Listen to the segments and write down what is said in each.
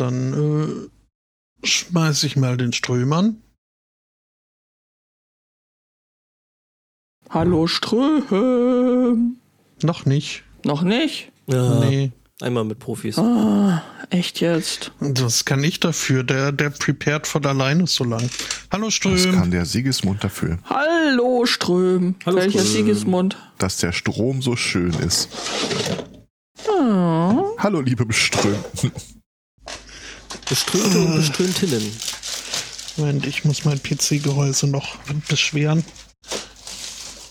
dann äh, schmeiß ich mal den Ström an. Hallo Ström. Noch nicht. Noch nicht? Ja, Nee. Einmal mit Profis. Ah, echt jetzt? Das kann ich dafür. Der, der prepared von alleine so lang. Hallo Das Ström. kann der Siegesmund dafür, Hallo Ström. Hallo, Welcher Ström. Siegesmund? dass der Strom so schön ist. Ah, Hallo, liebe Beström. Beströmte und Beströmtinnen. Moment, ich muss mein PC-Gehäuse noch beschweren.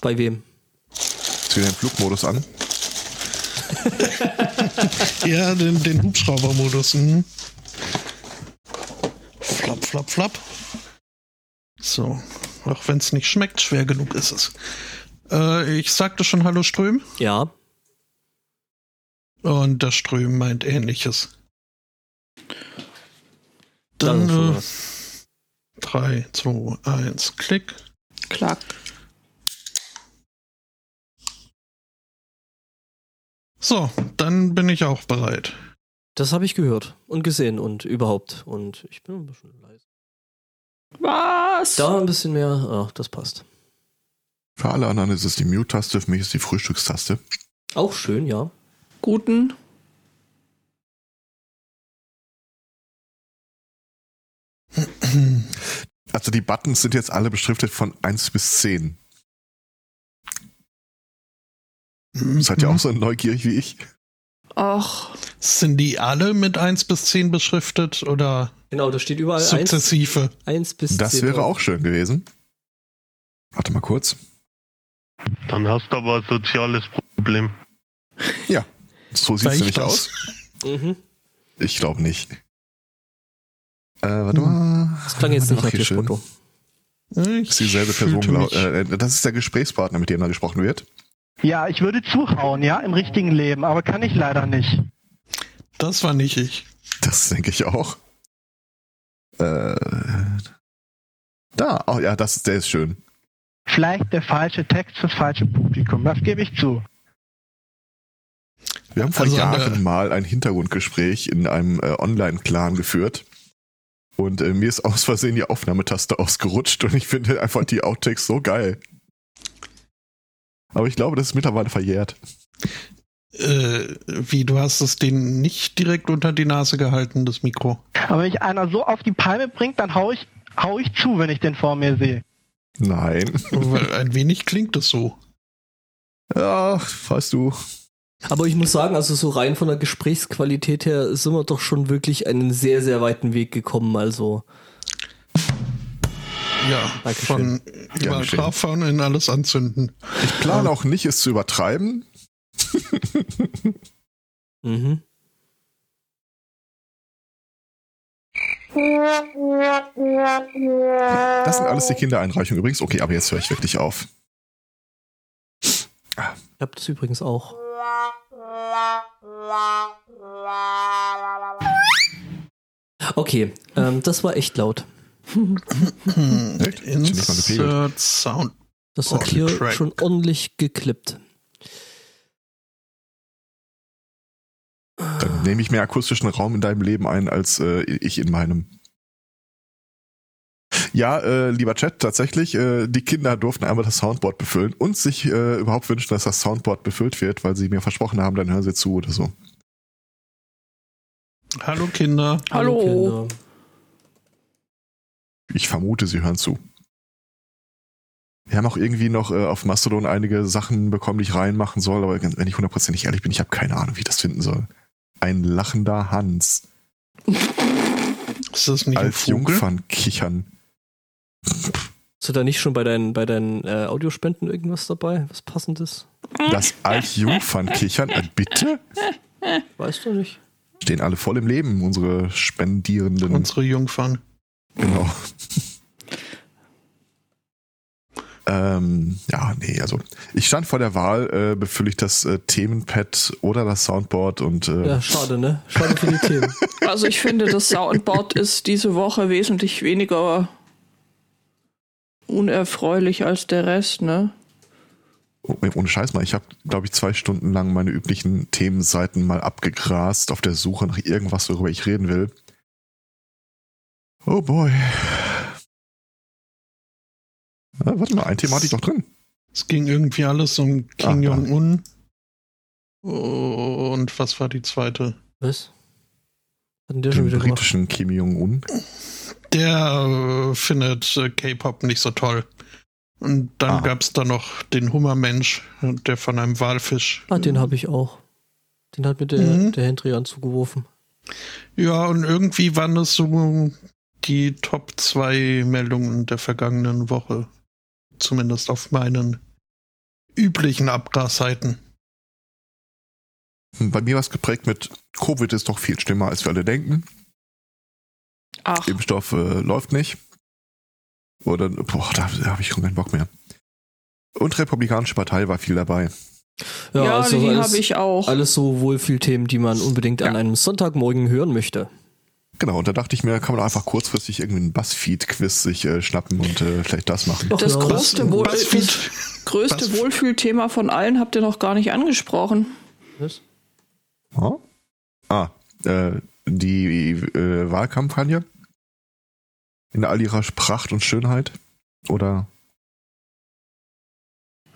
Bei wem? Ist wieder den Flugmodus an. Ja, den, den Hubschraubermodus. Mhm. Flap, flap, flap. So. Auch wenn es nicht schmeckt, schwer genug ist es. Äh, ich sagte schon Hallo Ström. Ja. Und der Ström meint ähnliches. Dann äh, was. 3, 2, 1, Klick. klack. So, dann bin ich auch bereit. Das habe ich gehört und gesehen und überhaupt. Und ich bin ein bisschen leise. Was? Da ein bisschen mehr. Ach, das passt. Für alle anderen ist es die Mute-Taste, für mich ist die Frühstückstaste. Auch schön, ja. Guten. Also die Buttons sind jetzt alle beschriftet von 1 bis 10. Seid ihr auch so neugierig wie ich? Ach, Sind die alle mit 1 bis 10 beschriftet oder Genau, da steht überall 1, sukzessive? 1 bis Das 10. wäre auch schön gewesen. Warte mal kurz. Dann hast du aber ein soziales Problem. So sieht es nämlich das? aus. Mhm. Ich glaube nicht. Äh, warte Hm. mal. Das klang jetzt nicht Ach, nach dir. Spotto. Ich ist dieselbe Person. Glaub, äh, das ist der Gesprächspartner, mit dem da gesprochen wird. Ja, ich würde zuhauen, ja, im richtigen Leben, aber kann ich leider nicht. Das war nicht ich. Das denke ich auch. Äh, da, oh ja, das, der ist schön. Vielleicht der falsche Text fürs falsche Publikum, das gebe ich zu. Wir haben vor Also Jahren mal ein Hintergrundgespräch in einem äh, Online-Clan geführt. Und äh, mir ist aus Versehen die Aufnahmetaste ausgerutscht und ich finde einfach die Outtakes so geil. Aber ich glaube, das ist mittlerweile verjährt. Äh, wie, du hast es denen nicht direkt unter die Nase gehalten, das Mikro. Aber wenn mich einer so auf die Palme bringt, dann hau ich, hau ich zu, wenn ich den vor mir sehe. Nein. Weil ein wenig klingt es so. Ach, weißt du. Aber ich muss sagen, also so rein von der Gesprächsqualität her sind wir doch schon wirklich einen sehr, sehr weiten Weg gekommen. Also, Ja, Dankeschön. von überall draufhauen in alles anzünden. Ich plane auch nicht, es zu übertreiben. mhm. Das sind alles die Kindereinreichungen übrigens. Okay, aber jetzt höre ich wirklich auf. ich habe das übrigens auch. Okay, ähm, das war echt laut. Insert Sound. Das hat hier Track. schon ordentlich geklippt. Dann nehme ich mehr akustischen Raum in deinem Leben ein, als äh, ich in meinem. Ja, äh, lieber Chat, tatsächlich, äh, die Kinder durften einmal das Soundboard befüllen und sich äh, überhaupt wünschen, dass das Soundboard befüllt wird, weil sie mir versprochen haben, dann hören sie zu oder so. Hallo Kinder. Hallo. Kinder. Ich vermute, sie hören zu. Wir haben auch irgendwie noch äh, auf Mastodon einige Sachen bekommen, die ich reinmachen soll, aber wenn ich hundertprozentig ehrlich bin, ich habe keine Ahnung, wie ich das finden soll. Ein lachender Hans. Ist das nicht ein als Vogel? Hast du da nicht schon bei deinen, bei deinen äh, Audiospenden irgendwas dabei? Was passendes? Das Altjungfern kichern, äh, bitte? Weißt du nicht? Stehen alle voll im Leben, unsere Spendierenden. Unsere Jungfern. Genau. ähm, ja, nee, also ich stand vor der Wahl, äh, befülle ich das äh, Themenpad oder das Soundboard und äh, Ja, schade, ne? Schade für die Themen. Also ich finde, das Soundboard ist diese Woche wesentlich weniger unerfreulich als der Rest, ne? oh, ohne Scheiß mal, ich habe, glaube ich, zwei Stunden lang meine üblichen Themenseiten mal abgegrast auf der Suche nach irgendwas, worüber ich reden will. Oh boy. Ja, warte mal, ein Thema hatte ich doch drin. Es ging irgendwie alles um Kim Ah. Jong-un. Und was war die zweite? Was? Hatten der schon Den wieder gemacht? britischen Kim Jong-un. Der äh, findet äh, K-Pop nicht so toll. Und dann Ah. gab's da noch den Hummermensch, der von einem Walfisch. Ah, den habe ich auch. Den hat mir der, Mhm. der Hendrian zugeworfen. Ja, und irgendwie waren das so die Top 2 Meldungen der vergangenen Woche. Zumindest auf meinen üblichen Abgasseiten. Bei mir war es geprägt mit Covid ist doch viel schlimmer, als wir alle denken. Ach, Impfstoff äh, läuft nicht. Oder, boah, da, da habe ich schon keinen Bock mehr. Und Republikanische Partei war viel dabei. Ja, ja, also die habe ich auch. alles so Wohlfühlthemen, die man unbedingt an Ja. einem Sonntagmorgen hören möchte. Genau, und da dachte ich mir, kann man einfach kurzfristig irgendwie einen Buzzfeed-Quiz sich äh, schnappen und äh, vielleicht das machen. Ach Das ja. größte, Wohl Buzzfeed. das größte. Wohlfühlthema von allen habt ihr noch gar nicht angesprochen. Was? Ah, ah äh, die äh, Wahlkampagne in all ihrer Pracht und Schönheit. Oder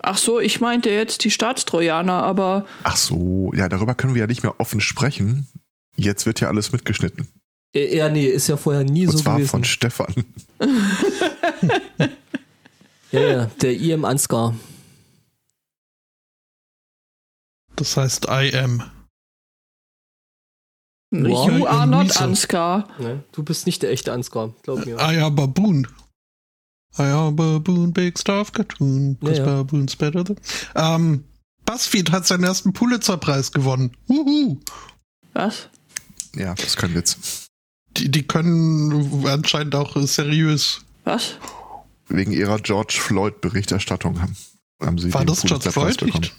Ach so, ich meinte jetzt die Staatstrojaner, aber ach so, ja, darüber können wir ja nicht mehr offen sprechen. Jetzt wird ja alles mitgeschnitten. Ja, nee, ist ja vorher nie Und so zwar gewesen. von Stefan. ja, ja, der IM Ansgar. Das heißt I am. Wow. you are not. Ansgar. Ne? Du bist nicht der echte Ansgar, glaub mir. I am Baboon. I am Baboon, big stuff cartoon. Ja, Cause ja. Baboon's better than. Ähm, BuzzFeed hat seinen ersten Pulitzer-Preis gewonnen. Wuhu. Was? Ja, das kein Witz. Die, die können anscheinend auch äh, seriös. Was? Wegen ihrer George Floyd-Berichterstattung haben, haben sie War den das George Floyd? bekommen. Nicht?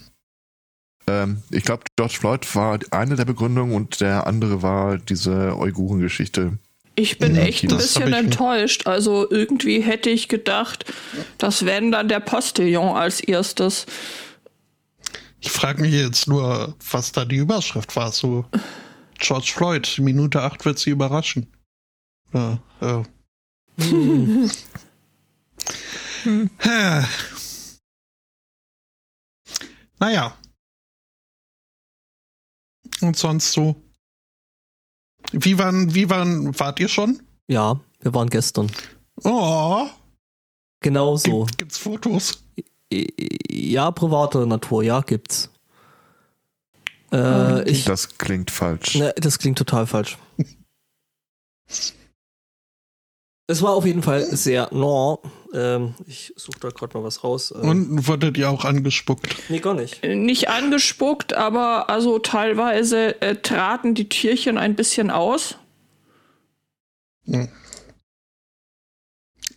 Ähm, ich glaube, George Floyd war eine der Begründungen und der andere war diese Uiguren-Geschichte. Ich bin Ja, echt ein bisschen enttäuscht. Also irgendwie hätte ich gedacht, das wäre dann der Postillon als erstes. Ich frage mich jetzt nur, was da die Überschrift war. So, George Floyd, Minute 8 wird sie überraschen. Ja, äh. Hm. Hä. Naja. Und sonst so. Wie waren, wie waren, wart ihr schon? Ja, wir waren gestern. Oh, Genau so. gibt, gibt's Fotos? Ja, privater Natur, ja, gibt's. Äh, ich, Das klingt falsch. ne, das klingt total falsch. Es war auf jeden Fall sehr no. Ähm, ich suche da gerade mal was raus. Ähm, Und wurdet ihr auch angespuckt? nee, gar nicht. Nicht angespuckt, aber also teilweise äh, traten die Tierchen ein bisschen aus.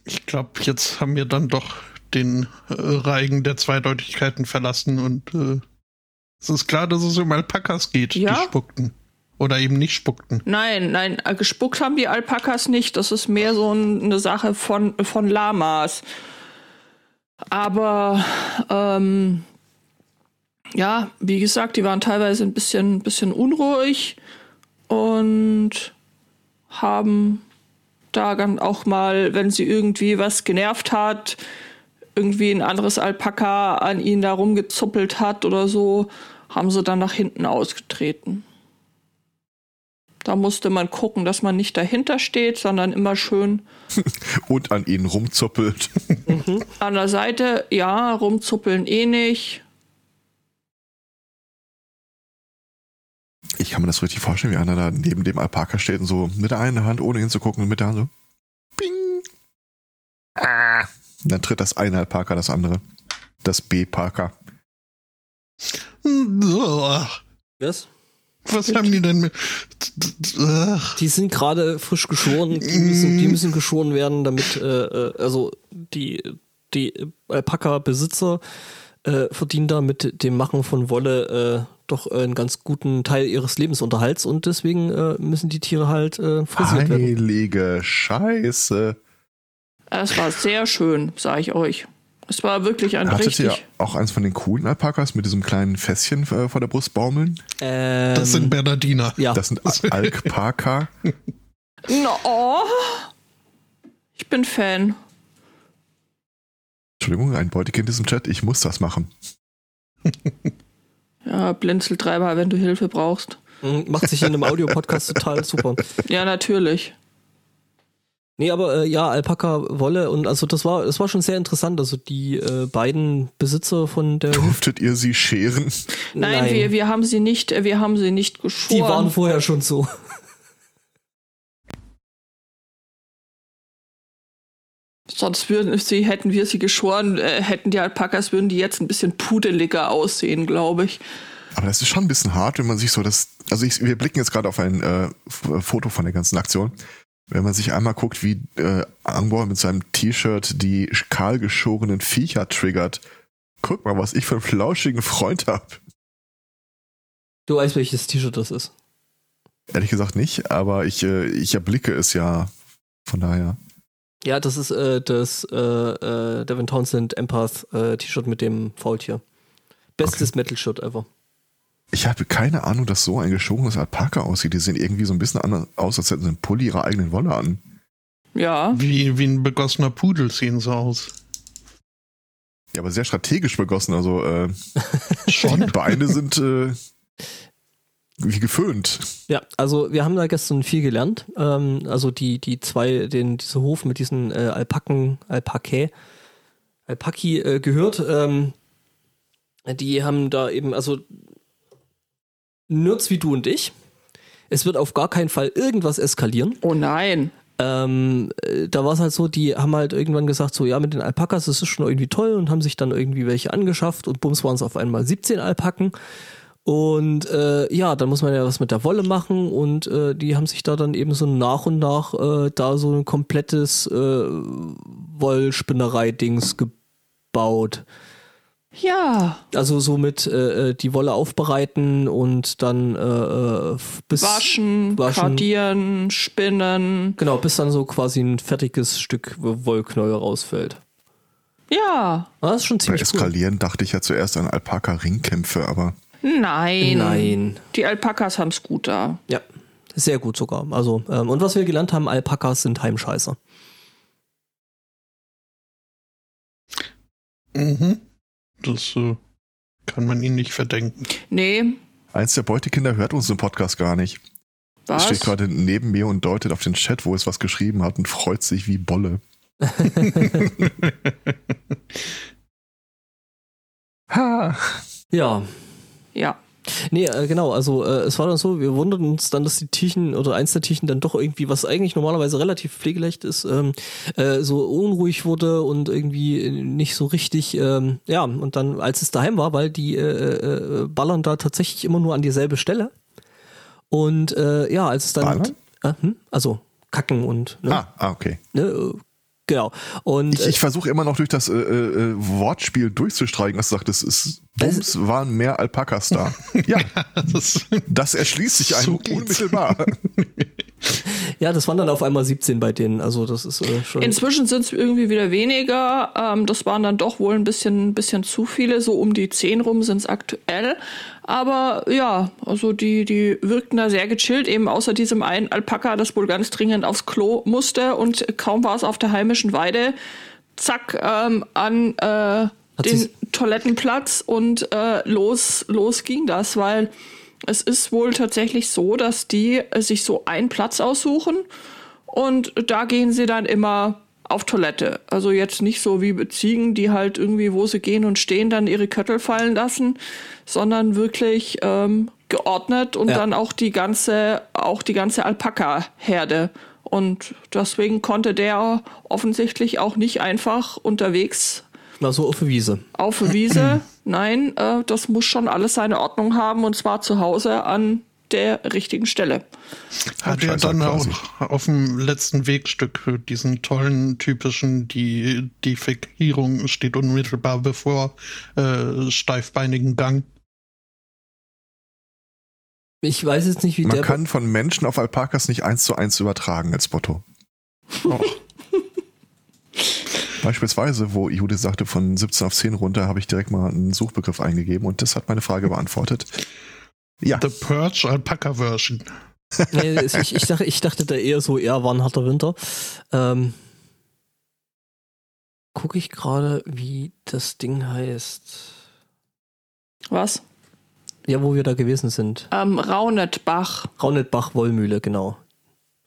Ich glaube, jetzt haben wir dann doch den äh, Reigen der Zweideutigkeiten verlassen und äh, es ist klar, dass es um Alpakas geht, Ja? die spuckten. Oder eben nicht spuckten. Nein, nein, äh, gespuckt haben die Alpakas nicht. Das ist mehr so ein, eine Sache von, von Lamas. Aber ähm, ja, wie gesagt, die waren teilweise ein bisschen, bisschen unruhig und haben da dann auch mal, wenn sie irgendwie was genervt hat, irgendwie ein anderes Alpaka an ihnen da rumgezuppelt hat oder so, haben sie dann nach hinten ausgetreten. Da musste man gucken, dass man nicht dahinter steht, sondern immer schön Und an ihnen rumzuppelt. an der Seite. Ja, rumzuppeln eh nicht. Ich kann mir das richtig vorstellen, wie einer da neben dem Alpaka steht und so mit der einen Hand, ohne hinzugucken, und mit der Hand so. Bing. Ah. Und dann tritt das eine Alpaka das andere. Das B-Parka. Ugh. Was? Was haben die denn mit. Die sind gerade frisch geschoren, die müssen, die müssen geschoren werden, damit, äh, äh, also die, die Alpaka-Besitzer äh, verdienen da mit dem Machen von Wolle äh, doch einen ganz guten Teil ihres Lebensunterhalts und deswegen äh, müssen die Tiere halt äh, frisiert werden. Heilige Scheiße. Es war sehr schön, sage ich euch. Es war wirklich ein Hattet ihr richtig. auch eins von den coolen Alpakas mit diesem kleinen Fässchen äh, vor der Brust baumeln? Ähm, Das sind Bernardiner. ja, Das sind Alpaka. No, oh, Ich bin Fan. Entschuldigung, ein Beutekind ist im Chat, ich muss das machen. Ja, blinzel dreimal, wenn du Hilfe brauchst. Mhm, Macht sich in einem Audiopodcast total super. Ja, natürlich. Nee, aber äh, ja, Alpaka Wolle und also das war das war schon sehr interessant. Also die äh, beiden Besitzer von der Durftet ihr sie scheren? Nein, Nein. Wir, wir haben sie nicht, äh, wir haben sie nicht geschoren. die waren vorher schon so. Sonst würden sie, hätten wir sie geschoren, äh, hätten die Alpakas, würden die jetzt ein bisschen pudeliger aussehen, glaube ich. Aber das ist schon ein bisschen hart, wenn man sich so das. Also ich, wir blicken jetzt gerade auf ein äh, Foto von der ganzen Aktion. Wenn man sich einmal guckt, wie äh, Angbor mit seinem T-Shirt die kahlgeschorenen Viecher triggert. Guck mal, was ich für einen flauschigen Freund hab. Du weißt, welches T-Shirt das ist. Ehrlich gesagt nicht, aber ich, äh, ich erblicke es ja. Von daher. Ja, das ist äh, das äh, äh, Devin Townsend Empath äh, T-Shirt mit dem Faultier. Bestes Metal-Shirt ever. Ich habe keine Ahnung, dass so ein geschorenes Alpaka aussieht. Die sehen irgendwie so ein bisschen anders aus, als hätten sie einen Pulli ihrer eigenen Wolle an. Ja. Wie, wie ein begossener Pudel sehen sie aus. Ja, aber sehr strategisch begossen. Also äh, Schon. die Beine sind äh, wie geföhnt. Ja, also wir haben da gestern viel gelernt. Ähm, also die, die zwei, den, diese Hof mit diesen äh, Alpaken, Alpaké, Alpaki äh, gehört. Ähm, die haben da eben, also Nerds wie du und ich. Es wird auf gar keinen Fall irgendwas eskalieren. Oh nein. Ähm, äh, da war es halt so, die haben halt irgendwann gesagt, so ja, mit den Alpakas, das ist schon irgendwie toll und haben sich dann irgendwie welche angeschafft und bums waren es auf einmal 17 Alpaken. Und äh, ja, dann muss man ja was mit der Wolle machen und äh, die haben sich da dann eben so nach und nach äh, da so ein komplettes äh, Wollspinnerei-Dings gebaut. Ja. Also so mit äh, äh, die Wolle aufbereiten und dann äh, äh, bis Waschen, waschen. kardieren, spinnen. Genau, bis dann so quasi ein fertiges Stück Wollknäuel rausfällt. Ja. Ah, Das ist schon Bei ziemlich cool. Eskalieren dachte ich ja zuerst an Alpaka-Ringkämpfe, aber Nein. Nein. Die Alpakas haben's gut da. Ja, sehr gut sogar. Also, ähm, und was wir gelernt haben, Alpakas sind Heimscheißer. Mhm. Das äh, kann man ihnen nicht verdenken. Nee. eins der Beutekinder hört unseren Podcast gar nicht. Es Was? steht gerade neben mir und deutet auf den Chat, wo es was geschrieben hat und freut sich wie Bolle. ha. Ja. Ja. Nee, äh, genau, also äh, es war dann so, wir wunderten uns dann, dass die Tierchen oder eins der Tierchen dann doch irgendwie, was eigentlich normalerweise relativ pflegeleicht ist, ähm, äh, so unruhig wurde und irgendwie nicht so richtig, ähm, ja, und dann, als es daheim war, weil die äh, äh, ballern da tatsächlich immer nur an dieselbe Stelle. Und äh, ja, als es dann, Ballern? äh, hm, also kacken und, ne, Ah, ah, okay. ne, äh, genau. Und Ich, ich versuche immer noch durch das äh, äh, Wortspiel durchzustreichen, was du sagtest, es Bums waren mehr Alpakas da. ja, Das, das erschließt sich einem So unmittelbar. Ja, das waren dann auf einmal 17 bei denen. Also das ist äh, schon. Inzwischen sind es irgendwie wieder weniger. Ähm, das waren dann doch wohl ein bisschen, bisschen zu viele. So um die 10 rum sind es aktuell. Aber ja, also die, die wirkten da sehr gechillt, eben außer diesem einen Alpaka, das wohl ganz dringend aufs Klo musste und kaum war es auf der heimischen Weide, zack, ähm, an äh, den sie's- Toilettenplatz und äh, los, los ging das, weil es ist wohl tatsächlich so, dass die äh, sich so einen Platz aussuchen und da gehen sie dann immer auf Toilette. Also jetzt nicht so wie Ziegen, die halt irgendwie, wo sie gehen und stehen, dann ihre Köttel fallen lassen, sondern wirklich ähm, geordnet und Ja. dann auch die ganze, auch die ganze Alpaka-Herde. Und deswegen konnte der offensichtlich auch nicht einfach unterwegs War so auf der Wiese. auf der Wiese. Nein, äh, das muss schon alles seine Ordnung haben und zwar zu Hause an der richtigen Stelle. Hat er dann auch auf dem letzten Wegstück diesen tollen typischen, die Defekierung steht unmittelbar bevor äh, steifbeinigen Gang. Ich weiß jetzt nicht, wie Man der. kann von Menschen auf Alpakas nicht eins zu eins übertragen als Motto. Oh, Beispielsweise, wo Judith sagte, von 17 auf 10 runter, habe ich direkt mal einen Suchbegriff eingegeben und das hat meine Frage beantwortet. Ja, The Purge Alpaca Version. nee, ich, ich, dachte, ich dachte da eher so, eher war ein harter Winter. Ähm, gucke ich gerade, wie das Ding heißt. Was? Ja, wo wir da gewesen sind. Ähm, Raunetbach. Raunetbach Wollmühle, genau.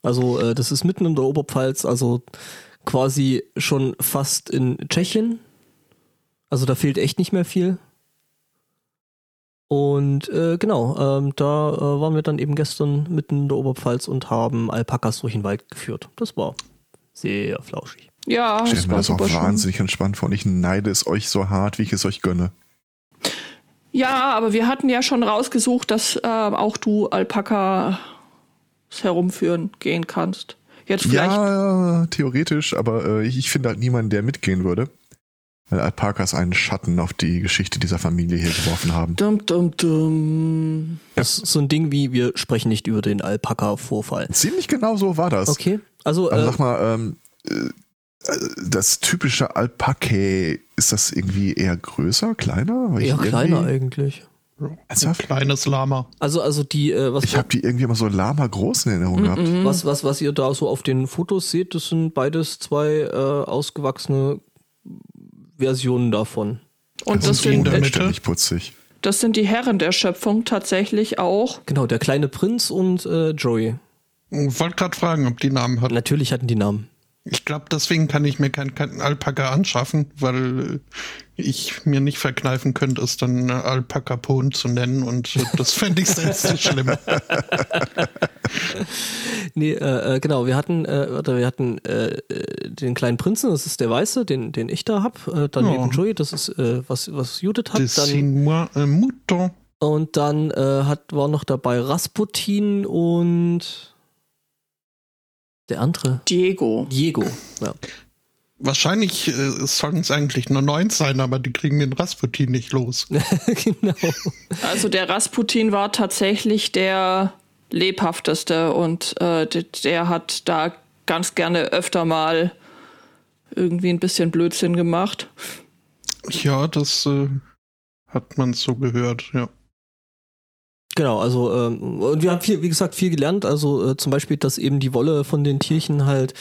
Also äh, das ist mitten in der Oberpfalz, also quasi schon fast in Tschechien. Also da fehlt echt nicht mehr viel. Und äh, genau, ähm, da äh, waren wir dann eben gestern mitten in der Oberpfalz und haben Alpakas durch den Wald geführt. Das war sehr flauschig. Ja, Stellt das mir war das auch super schön. wahnsinnig entspannt vor und ich neide es euch so hart, wie ich es euch gönne. Ja, aber wir hatten ja schon rausgesucht, dass äh, auch du Alpaka herumführen gehen kannst. Jetzt vielleicht. Ja, theoretisch, aber äh, ich, ich finde halt niemanden, der mitgehen würde. Weil Alpakas einen Schatten auf die Geschichte dieser Familie hier geworfen haben. Dum, dum, dum. Das ist so ein Ding wie, wir sprechen nicht über den Alpaka-Vorfall. Ziemlich genau so war das. Okay, also, Also äh, sag mal, ähm, äh, das typische Alpake, ist das irgendwie eher größer, kleiner? Weil ich eher kleiner irgendwie- eigentlich. Ein kleines Lama. Also, also die, äh, was, Ich habe die irgendwie immer so lama groß in Erinnerung gehabt. Mhm. was, was, was ihr da so auf den Fotos seht, das sind beides zwei äh, ausgewachsene Versionen davon. Und das Und die in sind? Ständig putzig. das sind die Herren der Schöpfung tatsächlich auch. Genau, der kleine Prinz und äh, Joey. Ich wollte gerade fragen, ob die Namen hat. Natürlich hatten die Namen. Ich glaube, deswegen kann ich mir keinen kein Alpaka anschaffen, weil äh, ich mir nicht verkneifen könnte, es dann äh, Alpaka Pon zu nennen und das fände ich selbst so schlimm. Nee, äh, äh, genau, wir hatten, äh, warte, wir hatten äh, den kleinen Prinzen, das ist der Weiße, den, den ich da hab. Äh, dann Ja. eben Joey, das ist, äh, was, was Judith hat. Das Dann, sind moi un mouton. und dann äh, hat, war noch dabei Rasputin und der andere. Diego. Diego. Ja. Wahrscheinlich äh, sollen es eigentlich nur neun sein, aber die kriegen den Rasputin nicht los. genau. Also der Rasputin war tatsächlich der lebhafteste und äh, der, hat da ganz gerne öfter mal irgendwie ein bisschen Blödsinn gemacht. Ja, das äh, hat man so gehört, ja. Genau, also ähm, und wir haben viel, wie gesagt, viel gelernt. Also äh, zum Beispiel, dass eben die Wolle von den Tierchen halt,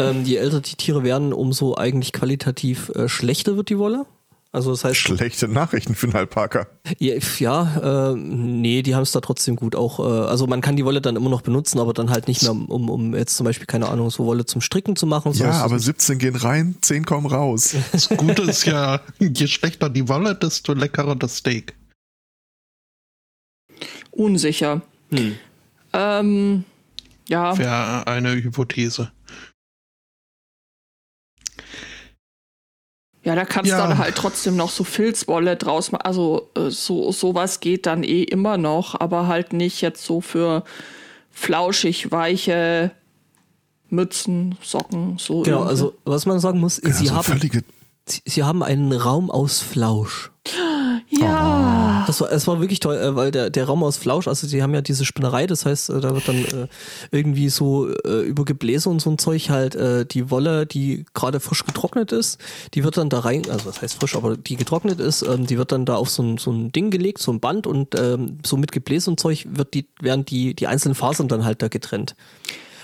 ähm, je älter die Tiere werden, umso eigentlich qualitativ äh, schlechter wird die Wolle. Also das heißt, Schlechte Nachrichten für einen Alpaka. ja, ja äh, nee, die haben es da trotzdem gut. Auch, äh, also man kann die Wolle dann immer noch benutzen, aber dann halt nicht mehr, um, um jetzt zum Beispiel keine Ahnung so Wolle zum Stricken zu machen. Ja, aber so- 17 gehen rein, 10 kommen raus. Das Gute ist ja, je schlechter die Wolle, desto leckerer das Steak. Unsicher. hm. Ähm, ja, Wäre eine Hypothese. ja, da kannst du Ja. dann halt trotzdem noch so Filzwolle draus machen. Also äh, so sowas geht dann eh immer noch, aber halt nicht jetzt so für flauschig weiche Mützen, Socken, so. Genau, irgendwie. also was man sagen muss, Ja, sie, so haben, sie, sie haben einen Raum aus Flausch. Ja. Das war, es war wirklich toll, äh, weil der, der Raum aus Flausch, also die haben ja diese Spinnerei, das heißt, äh, da wird dann äh, irgendwie so äh, über Gebläse und so ein Zeug halt äh, die Wolle, die gerade frisch getrocknet ist, die wird dann da rein, also das heißt frisch, aber die getrocknet ist, ähm, die wird dann da auf so ein, so ein Ding gelegt, so ein Band und ähm, so mit Gebläse und Zeug wird die, werden die, die einzelnen Fasern dann halt da getrennt.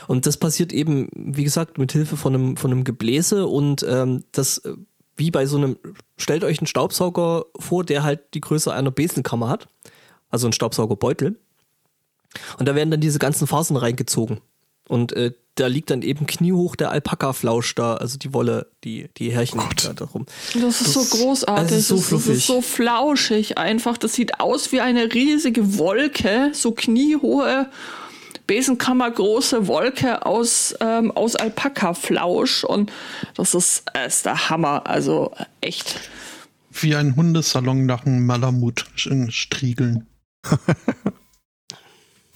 Und das passiert eben, wie gesagt, mit Hilfe von einem, von einem Gebläse und ähm, das, äh, wie bei so einem, stellt euch einen Staubsauger vor, der halt die Größe einer Besenkammer hat. Also ein Staubsaugerbeutel. Und da werden dann diese ganzen Fasern reingezogen. Und äh, da liegt dann eben kniehoch der Alpaka-Flausch da, also die Wolle, die, die Härchen Gott. da darum. Das ist so großartig. es ist so das, das fluffig. ist so flauschig einfach. Das sieht aus wie eine riesige Wolke, so kniehohe, Besenkammergroße Wolke aus, ähm, aus Alpaka-Flausch. Und das ist, äh, ist der Hammer. Also äh, echt. Wie ein Hundesalon nach einem Malamut striegeln.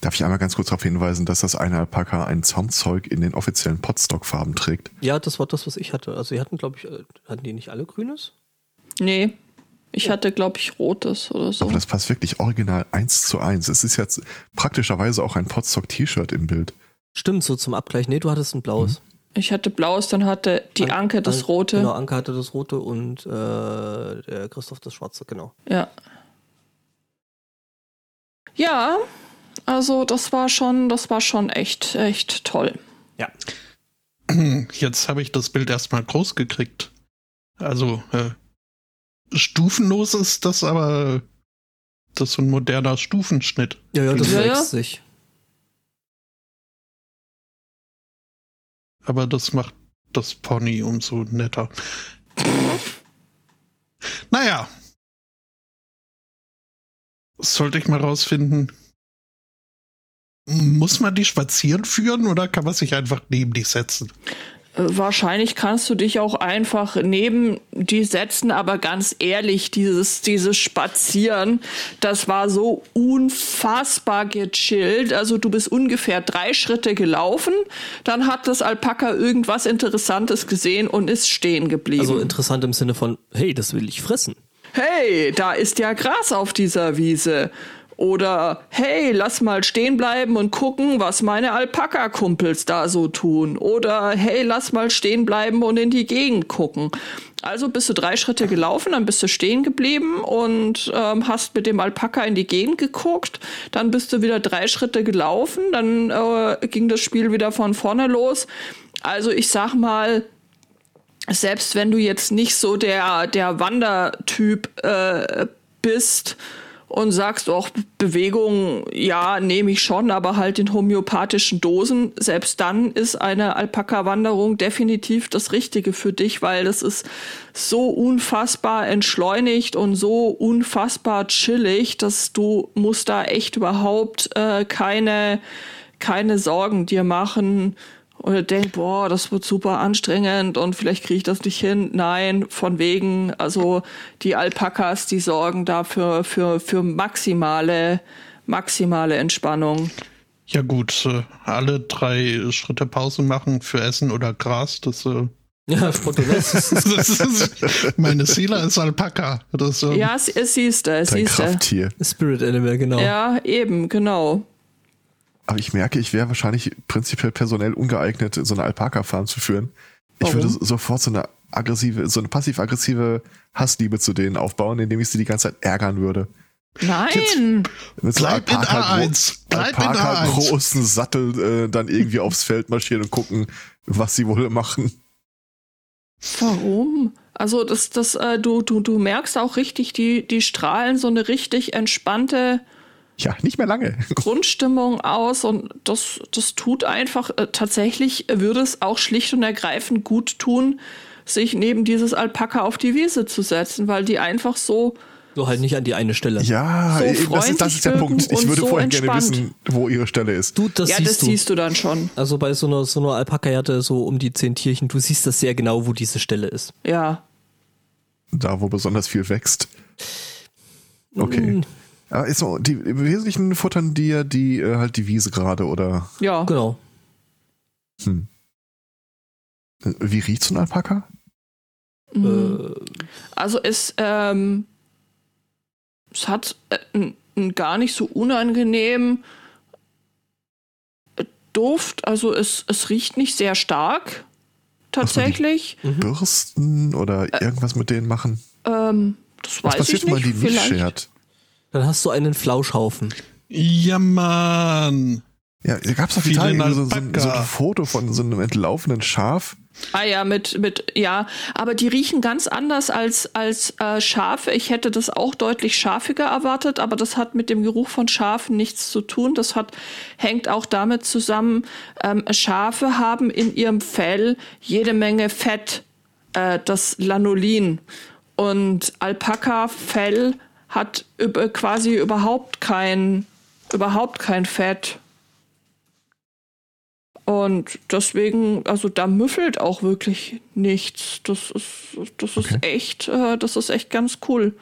Darf ich einmal ganz kurz darauf hinweisen, dass das eine Alpaka ein Zaumzeug in den offiziellen Potstock-Farben trägt? Ja, das war das, was ich hatte. Also, die hatten, glaube ich, äh, hatten die nicht alle grünes? Nee. Ich hatte, glaube ich, rotes oder so. Aber das passt wirklich original eins zu eins. Es ist jetzt praktischerweise auch ein Potstock-T-Shirt im Bild. Stimmt, so zum Abgleich. Nee, du hattest ein blaues. Ich hatte blaues, dann hatte die An- Anke das An- rote. Genau, Anke hatte das rote und äh, der Christoph das schwarze, genau. Ja. Ja, also das war schon, das war schon echt, echt toll. Ja. Jetzt habe ich das Bild erstmal groß gekriegt. Also, äh, stufenlos ist das aber das ist so ein moderner Stufenschnitt. Ja, ja, das Ja, ja. wächst sich. Aber das macht das Pony umso netter. naja. Sollte ich mal rausfinden. Muss man die spazieren führen oder kann man sich einfach neben die setzen? Wahrscheinlich kannst du dich auch einfach neben die setzen, aber ganz ehrlich, dieses, dieses Spazieren, das war so unfassbar gechillt. Also du bist ungefähr drei Schritte gelaufen, dann hat das Alpaka irgendwas Interessantes gesehen und ist stehen geblieben. Also interessant im Sinne von, hey, das will ich fressen. hey, da ist ja Gras auf dieser Wiese. Oder hey, lass mal stehen bleiben und gucken, was meine Alpaka-Kumpels da so tun. Oder hey, lass mal stehen bleiben und in die Gegend gucken. Also bist du drei Schritte gelaufen, dann bist du stehen geblieben und ähm, hast mit dem Alpaka in die Gegend geguckt. Dann bist du wieder drei Schritte gelaufen, dann äh, ging das Spiel wieder von vorne los. Also ich sag mal, selbst wenn du jetzt nicht so der, der Wandertyp äh, bist und sagst, auch Bewegung, ja, nehme ich schon, aber halt in homöopathischen Dosen, selbst dann ist eine Alpaka-Wanderung definitiv das Richtige für dich, weil das ist so unfassbar entschleunigt und so unfassbar chillig, dass du musst da echt überhaupt äh, keine, keine Sorgen dir machen, oder denkt, boah, das wird super anstrengend und vielleicht kriege ich das nicht hin. Nein, von wegen, also die Alpakas, die sorgen dafür für, für maximale, maximale Entspannung. Ja gut, äh, alle drei Schritte Pause machen für Essen oder Gras, das, äh, Ja, das ist meine Seele ist Alpaka. Das, ähm, Ja, es, es siehst du, es Dein siehst du. Krafttier. Spirit Animal, genau. Ja, eben, genau. Aber ich merke, ich wäre wahrscheinlich prinzipiell personell ungeeignet, so eine Alpaka-Farm zu führen. Ich Warum? würde so- sofort so eine aggressive, so eine passiv-aggressive Hassliebe zu denen aufbauen, indem ich sie die ganze Zeit ärgern würde. Nein! Mit so Bleib in Alpaka- A1. Bleib in Alpaka A1. großen Sattel äh, dann irgendwie aufs Feld marschieren und gucken, was sie wohl machen. Warum? Also das, das, äh, du, du, du merkst auch richtig, die, die strahlen so eine richtig entspannte Ja, nicht mehr lange. Grundstimmung aus und das, das tut einfach, äh, tatsächlich würde es auch schlicht und ergreifend gut tun, sich neben dieses Alpaka auf die Wiese zu setzen, weil die einfach so, Nur halt nicht an die eine Stelle. Ja, So eben, das, ist, das ist der freundlich Punkt. Ich würde und vorher so gerne entspannt. wissen, wo ihre Stelle ist. Du, das ja, siehst das du. siehst du dann schon. Also bei so einer, so einer Alpaka-Herde, so um die zehn Tierchen, du siehst das sehr genau, wo diese Stelle ist. Ja. Da, wo besonders viel wächst. Okay. Aber ist so, die, im Wesentlichen futtern die ja die, äh, halt die Wiese gerade oder Ja. Genau. hm. Wie riecht so ein Alpaka? Mhm. Äh, Also es, ähm, es hat äh, einen einen gar nicht so unangenehmen äh, Duft. Also es, es riecht nicht sehr stark. Tatsächlich. Bürsten oder irgendwas mit denen machen? Ähm, das Was weiß passiert, ich wenn man nicht. die nicht Vielleicht. schert? Dann hast du einen Flauschhaufen. Ja, Mann. Ja, da gab es auf Viele Italien so, so, ein- so ein Foto von so einem entlaufenen Schaf. Ah ja, mit, mit, ja, aber die riechen ganz anders als, als äh, Schafe. Ich hätte das auch deutlich schafiger erwartet, aber das hat mit dem Geruch von Schafen nichts zu tun. Das hat, hängt auch damit zusammen, ähm, Schafe haben in ihrem Fell jede Menge Fett, äh, das Lanolin. Und Alpaka-Fell hat über, quasi überhaupt kein, überhaupt kein Fett. Und deswegen, also da müffelt auch wirklich nichts. Das ist, das ist Okay. echt, äh, das ist echt ganz cool.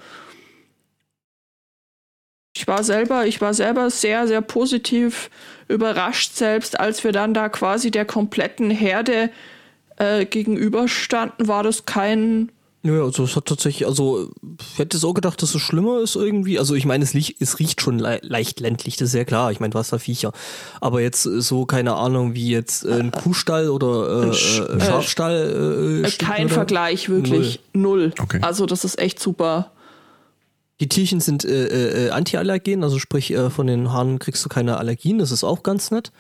Ich war selber, ich war selber sehr, sehr positiv überrascht, selbst als wir dann da quasi der kompletten Herde äh, gegenüberstanden, war das kein, Ja, also es hat tatsächlich, also ich hätte es auch gedacht, dass es schlimmer ist irgendwie. Also ich meine, es, liegt, es riecht schon le leicht ländlich, das ist ja klar. Ich meine, du hast da Viecher. Aber jetzt äh, so, keine Ahnung, wie jetzt äh, ein Kuhstall oder äh, Ein Sch- äh, Schafstall. Äh, äh, kein oder? Vergleich, wirklich. Null. Okay. Also das ist echt super. Die Tierchen sind äh, äh, Antiallergen, also sprich äh, von den Haaren kriegst du keine Allergien, das ist auch ganz nett.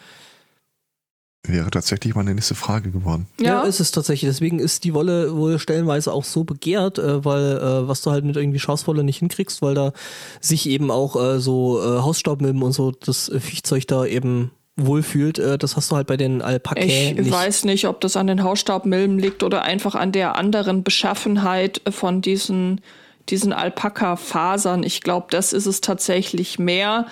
Wäre tatsächlich meine nächste Frage geworden. Ja, Ja, ist es tatsächlich. Deswegen ist die Wolle wohl stellenweise auch so begehrt, äh, weil äh, was du halt mit irgendwie Schafswolle nicht hinkriegst, weil da sich eben auch äh, so äh, Hausstaubmilben und so das äh, Viechzeug da eben wohlfühlt. Äh, das hast du halt bei den Alpaka ich nicht. weiß nicht, ob das an den Hausstaubmilben liegt oder einfach an der anderen Beschaffenheit von diesen, diesen Alpaka-Fasern. Ich glaube, das ist es tatsächlich mehr.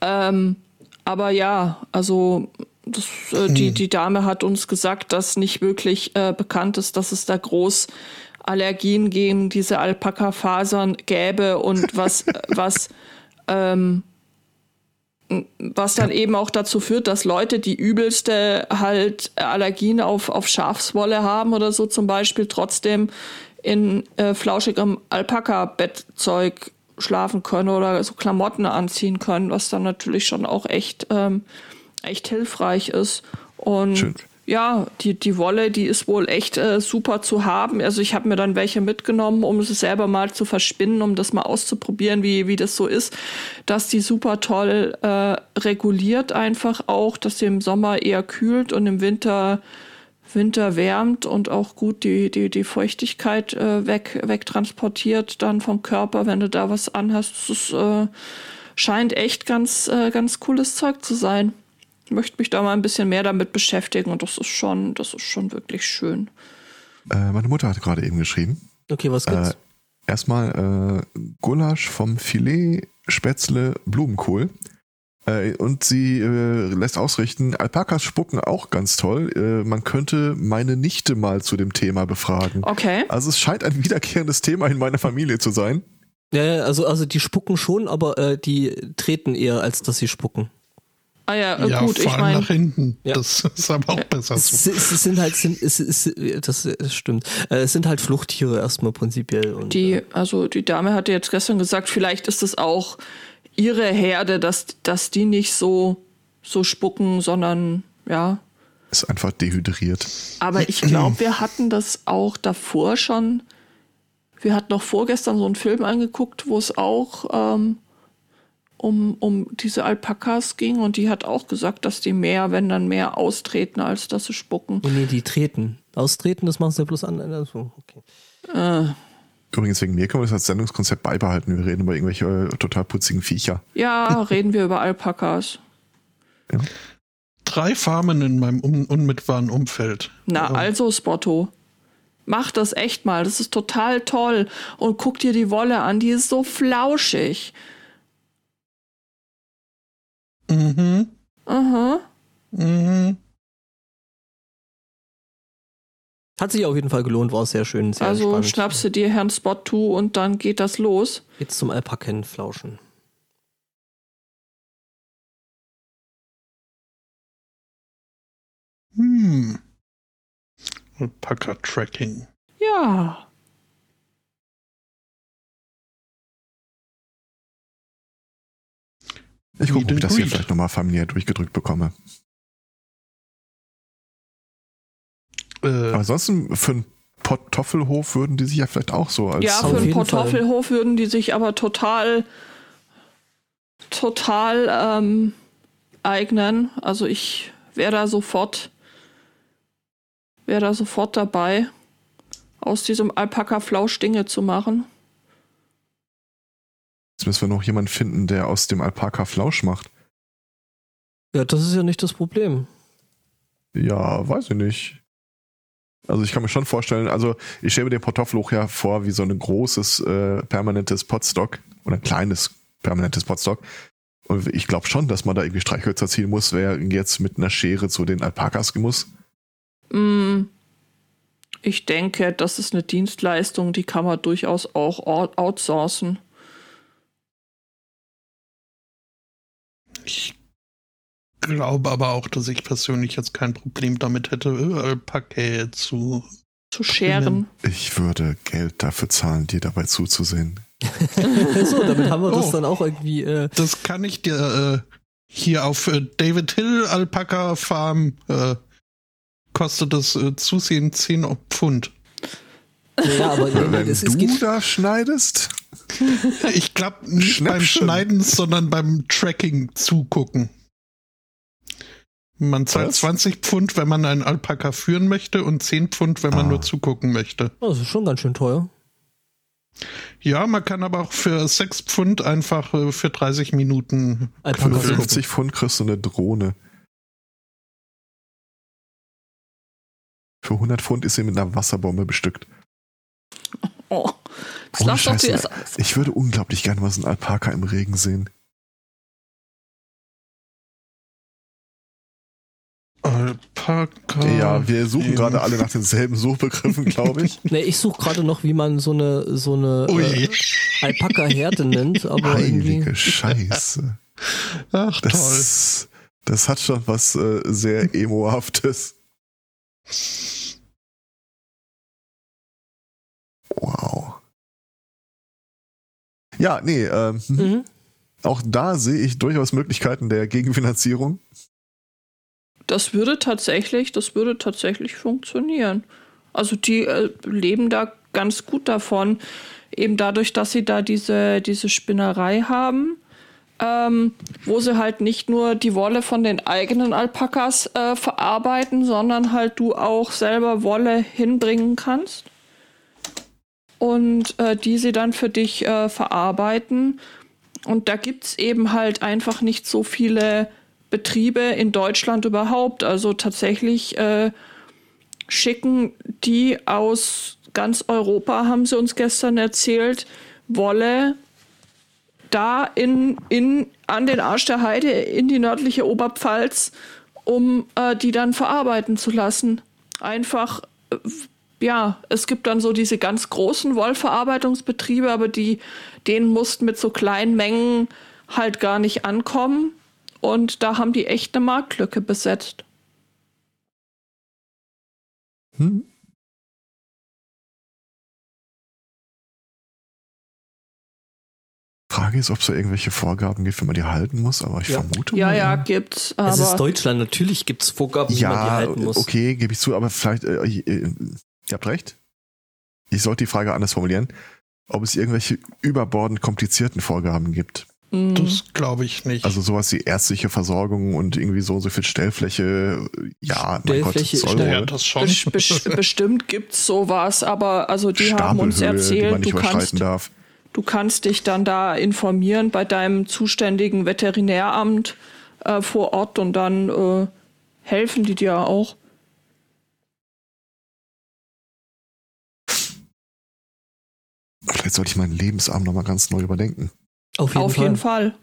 Ähm, aber ja, also das, äh, die, die Dame hat uns gesagt, dass nicht wirklich äh, bekannt ist, dass es da groß Allergien gegen diese Alpaka-Fasern gäbe und was, was, ähm, was dann eben auch dazu führt, dass Leute, die übelste halt Allergien auf, auf Schafswolle haben oder so zum Beispiel, trotzdem in äh, flauschigem Alpaka-Bettzeug schlafen können oder so Klamotten anziehen können, was dann natürlich schon auch echt, ähm, echt hilfreich ist. Und Schön. ja, die, die Wolle, die ist wohl echt äh, super zu haben. Also ich habe mir dann welche mitgenommen, um sie selber mal zu verspinnen, um das mal auszuprobieren, wie, wie das so ist, dass die super toll äh, reguliert einfach auch, dass sie im Sommer eher kühlt und im Winter Winter wärmt und auch gut die, die, die Feuchtigkeit äh, weg, wegtransportiert dann vom Körper, wenn du da was anhast. Das ist, äh, scheint echt ganz, äh, ganz cooles Zeug zu sein. Ich möchte mich da mal ein bisschen mehr damit beschäftigen und das ist schon, das ist schon wirklich schön. Äh, meine Mutter hat gerade eben geschrieben. Okay, was gibt's? Äh, erstmal äh, Gulasch vom Filet, Spätzle, Blumenkohl. Äh, und sie äh, lässt ausrichten, Alpakas spucken auch ganz toll. Äh, man könnte meine Nichte mal zu dem Thema befragen. Okay. Also es scheint ein wiederkehrendes Thema in meiner Familie zu sein. ja, ja, also, also die spucken schon, aber äh, die treten eher, als dass sie spucken. Ah ja, äh, ja, gut, vor ich meine, nach hinten. Ja. Das ist aber auch besser Es, so. es, es sind halt, sind, es, es, das, das stimmt. Äh, Es sind halt Fluchttiere erstmal prinzipiell. Und, die, äh, also die Dame hatte jetzt gestern gesagt, vielleicht ist es auch ihre Herde, dass, dass die nicht so, so spucken, sondern ja. Ist einfach dehydriert. Aber ich glaube, wir hatten das auch davor schon. Wir hatten noch vorgestern so einen Film angeguckt, wo es auch ähm, um, um diese Alpakas ging und die hat auch gesagt, dass die mehr, wenn dann mehr austreten, als dass sie spucken. nee, nee, die treten. Austreten, das machen sie ja bloß an. Also, okay. Äh, Übrigens, wegen mir können wir das als Sendungskonzept beibehalten. Wir reden über irgendwelche äh, total putzigen Viecher. ja, reden wir über Alpakas. Drei Farmen in meinem un unmittelbaren Umfeld. Na, Ähm, also, Spotto. Mach das echt mal. Das ist total toll. Und guck dir die Wolle an. Die ist so flauschig. Mhm. Aha. Mhm. Hat sich auf jeden Fall gelohnt, war sehr schön, sehr also entspannt. schnappst du dir Herrn Spot zu und dann geht das los. Jetzt zum Alpakenflauschen. Hm. Alpaka Tracking. Ja. Ich gucke, ob ich das hier vielleicht nochmal familiär durchgedrückt bekomme. Äh, Aber ansonsten für einen Kartoffelhof würden die sich ja vielleicht auch so als Ja, für einen Kartoffelhof würden die sich aber total, total ähm, eignen. Also ich wäre da sofort, wäre da sofort dabei, aus diesem Alpaka-Flausch Dinge zu machen. Jetzt müssen wir noch jemanden finden, der aus dem Alpaka Flausch macht. Ja, das ist ja nicht das Problem. Ja, weiß ich nicht. Also ich kann mir schon vorstellen, also ich stelle mir den Kartoffelhoch ja vor wie so ein großes, äh, permanentes Potstock oder ein kleines permanentes Potstock. Und ich glaube schon, dass man da irgendwie Streichhölzer ziehen muss, wer jetzt mit einer Schere zu den Alpakas muss. Mm, Ich denke, das ist eine Dienstleistung, die kann man durchaus auch out- outsourcen. Ich glaube aber auch, dass ich persönlich jetzt kein Problem damit hätte, Alpaka zu. Zu scheren. Ich würde Geld dafür zahlen, dir dabei zuzusehen. so, damit haben wir das Oh. dann auch irgendwie. Äh, Das kann ich dir äh, hier auf äh, David Hill Alpaka Farm äh, kostet das äh, Zusehen 10 Pfund. ja, aber Wenn es, es du geht. da schneidest, Ich glaube nicht beim. Schneiden, sondern beim Tracking zugucken. Man zahlt Was? 20 Pfund, wenn man einen Alpaka führen möchte und 10 Pfund, wenn man Ah. nur zugucken möchte. Oh, Das ist schon ganz schön teuer. Ja, man kann aber auch für 6 Pfund einfach äh, für 30 Minuten knuddeln. 50 Pfund kriegst du eine Drohne. Für 100 Pfund ist sie mit einer Wasserbombe bestückt. Oh, das Ohne Scheiße. Ich würde unglaublich gerne mal so einen Alpaka im Regen sehen. Alpaka. ja, wir suchen gerade alle nach denselben Suchbegriffen, glaube ich. Ne, ich suche gerade noch, wie man so eine so eine äh, Alpaka-Härte nennt, aber irgendwie. Heilige Scheiße. Ach, toll. Das, das hat schon was äh, sehr Emo-haftes. Wow. Ja, nee, ähm, Mhm. auch da sehe ich durchaus Möglichkeiten der Gegenfinanzierung. Das würde tatsächlich, das würde tatsächlich funktionieren. Also die äh, leben da ganz gut davon, eben dadurch, dass sie da diese, diese Spinnerei haben, ähm, wo sie halt nicht nur die Wolle von den eigenen Alpakas äh, verarbeiten, sondern halt du auch selber Wolle hinbringen kannst und äh, die sie dann für dich äh, verarbeiten. Und da gibt's eben halt einfach nicht so viele Betriebe in Deutschland überhaupt. Also tatsächlich äh, schicken die aus ganz Europa, haben sie uns gestern erzählt, Wolle da in, in, an den Arsch der Heide in die nördliche Oberpfalz, um äh, die dann verarbeiten zu lassen. Einfach, äh, ja, es gibt dann so diese ganz großen Wollverarbeitungsbetriebe, aber die, denen mussten mit so kleinen Mengen halt gar nicht ankommen. Und da haben die echt eine Marktlücke besetzt. Hm? Frage ist, ob es da irgendwelche Vorgaben gibt, wenn man die halten muss, aber ich Ja. vermute Ja, mal. ja, gibt's. Es ist Aber Deutschland, natürlich gibt es Vorgaben, wie man die Ja, halten muss. okay, gebe ich zu, aber vielleicht, äh, äh, ihr habt recht. Ich sollte die Frage anders formulieren, ob es irgendwelche überbordend komplizierten Vorgaben gibt. mh, Das glaube ich nicht. Also sowas wie ärztliche Versorgung und irgendwie so und so viel Stellfläche. Ja, mein Gott, Stellfläche soll ist ja, das schon. bes- bes- bestimmt gibt's sowas, aber also die haben uns erzählt, nicht du überschreiten kannst, darf. du kannst dich dann da informieren bei deinem zuständigen Veterinäramt äh, vor Ort und dann äh, helfen die dir auch. Vielleicht sollte ich meinen Lebensabend nochmal ganz neu überdenken. Auf jeden Auf Fall. jeden Fall.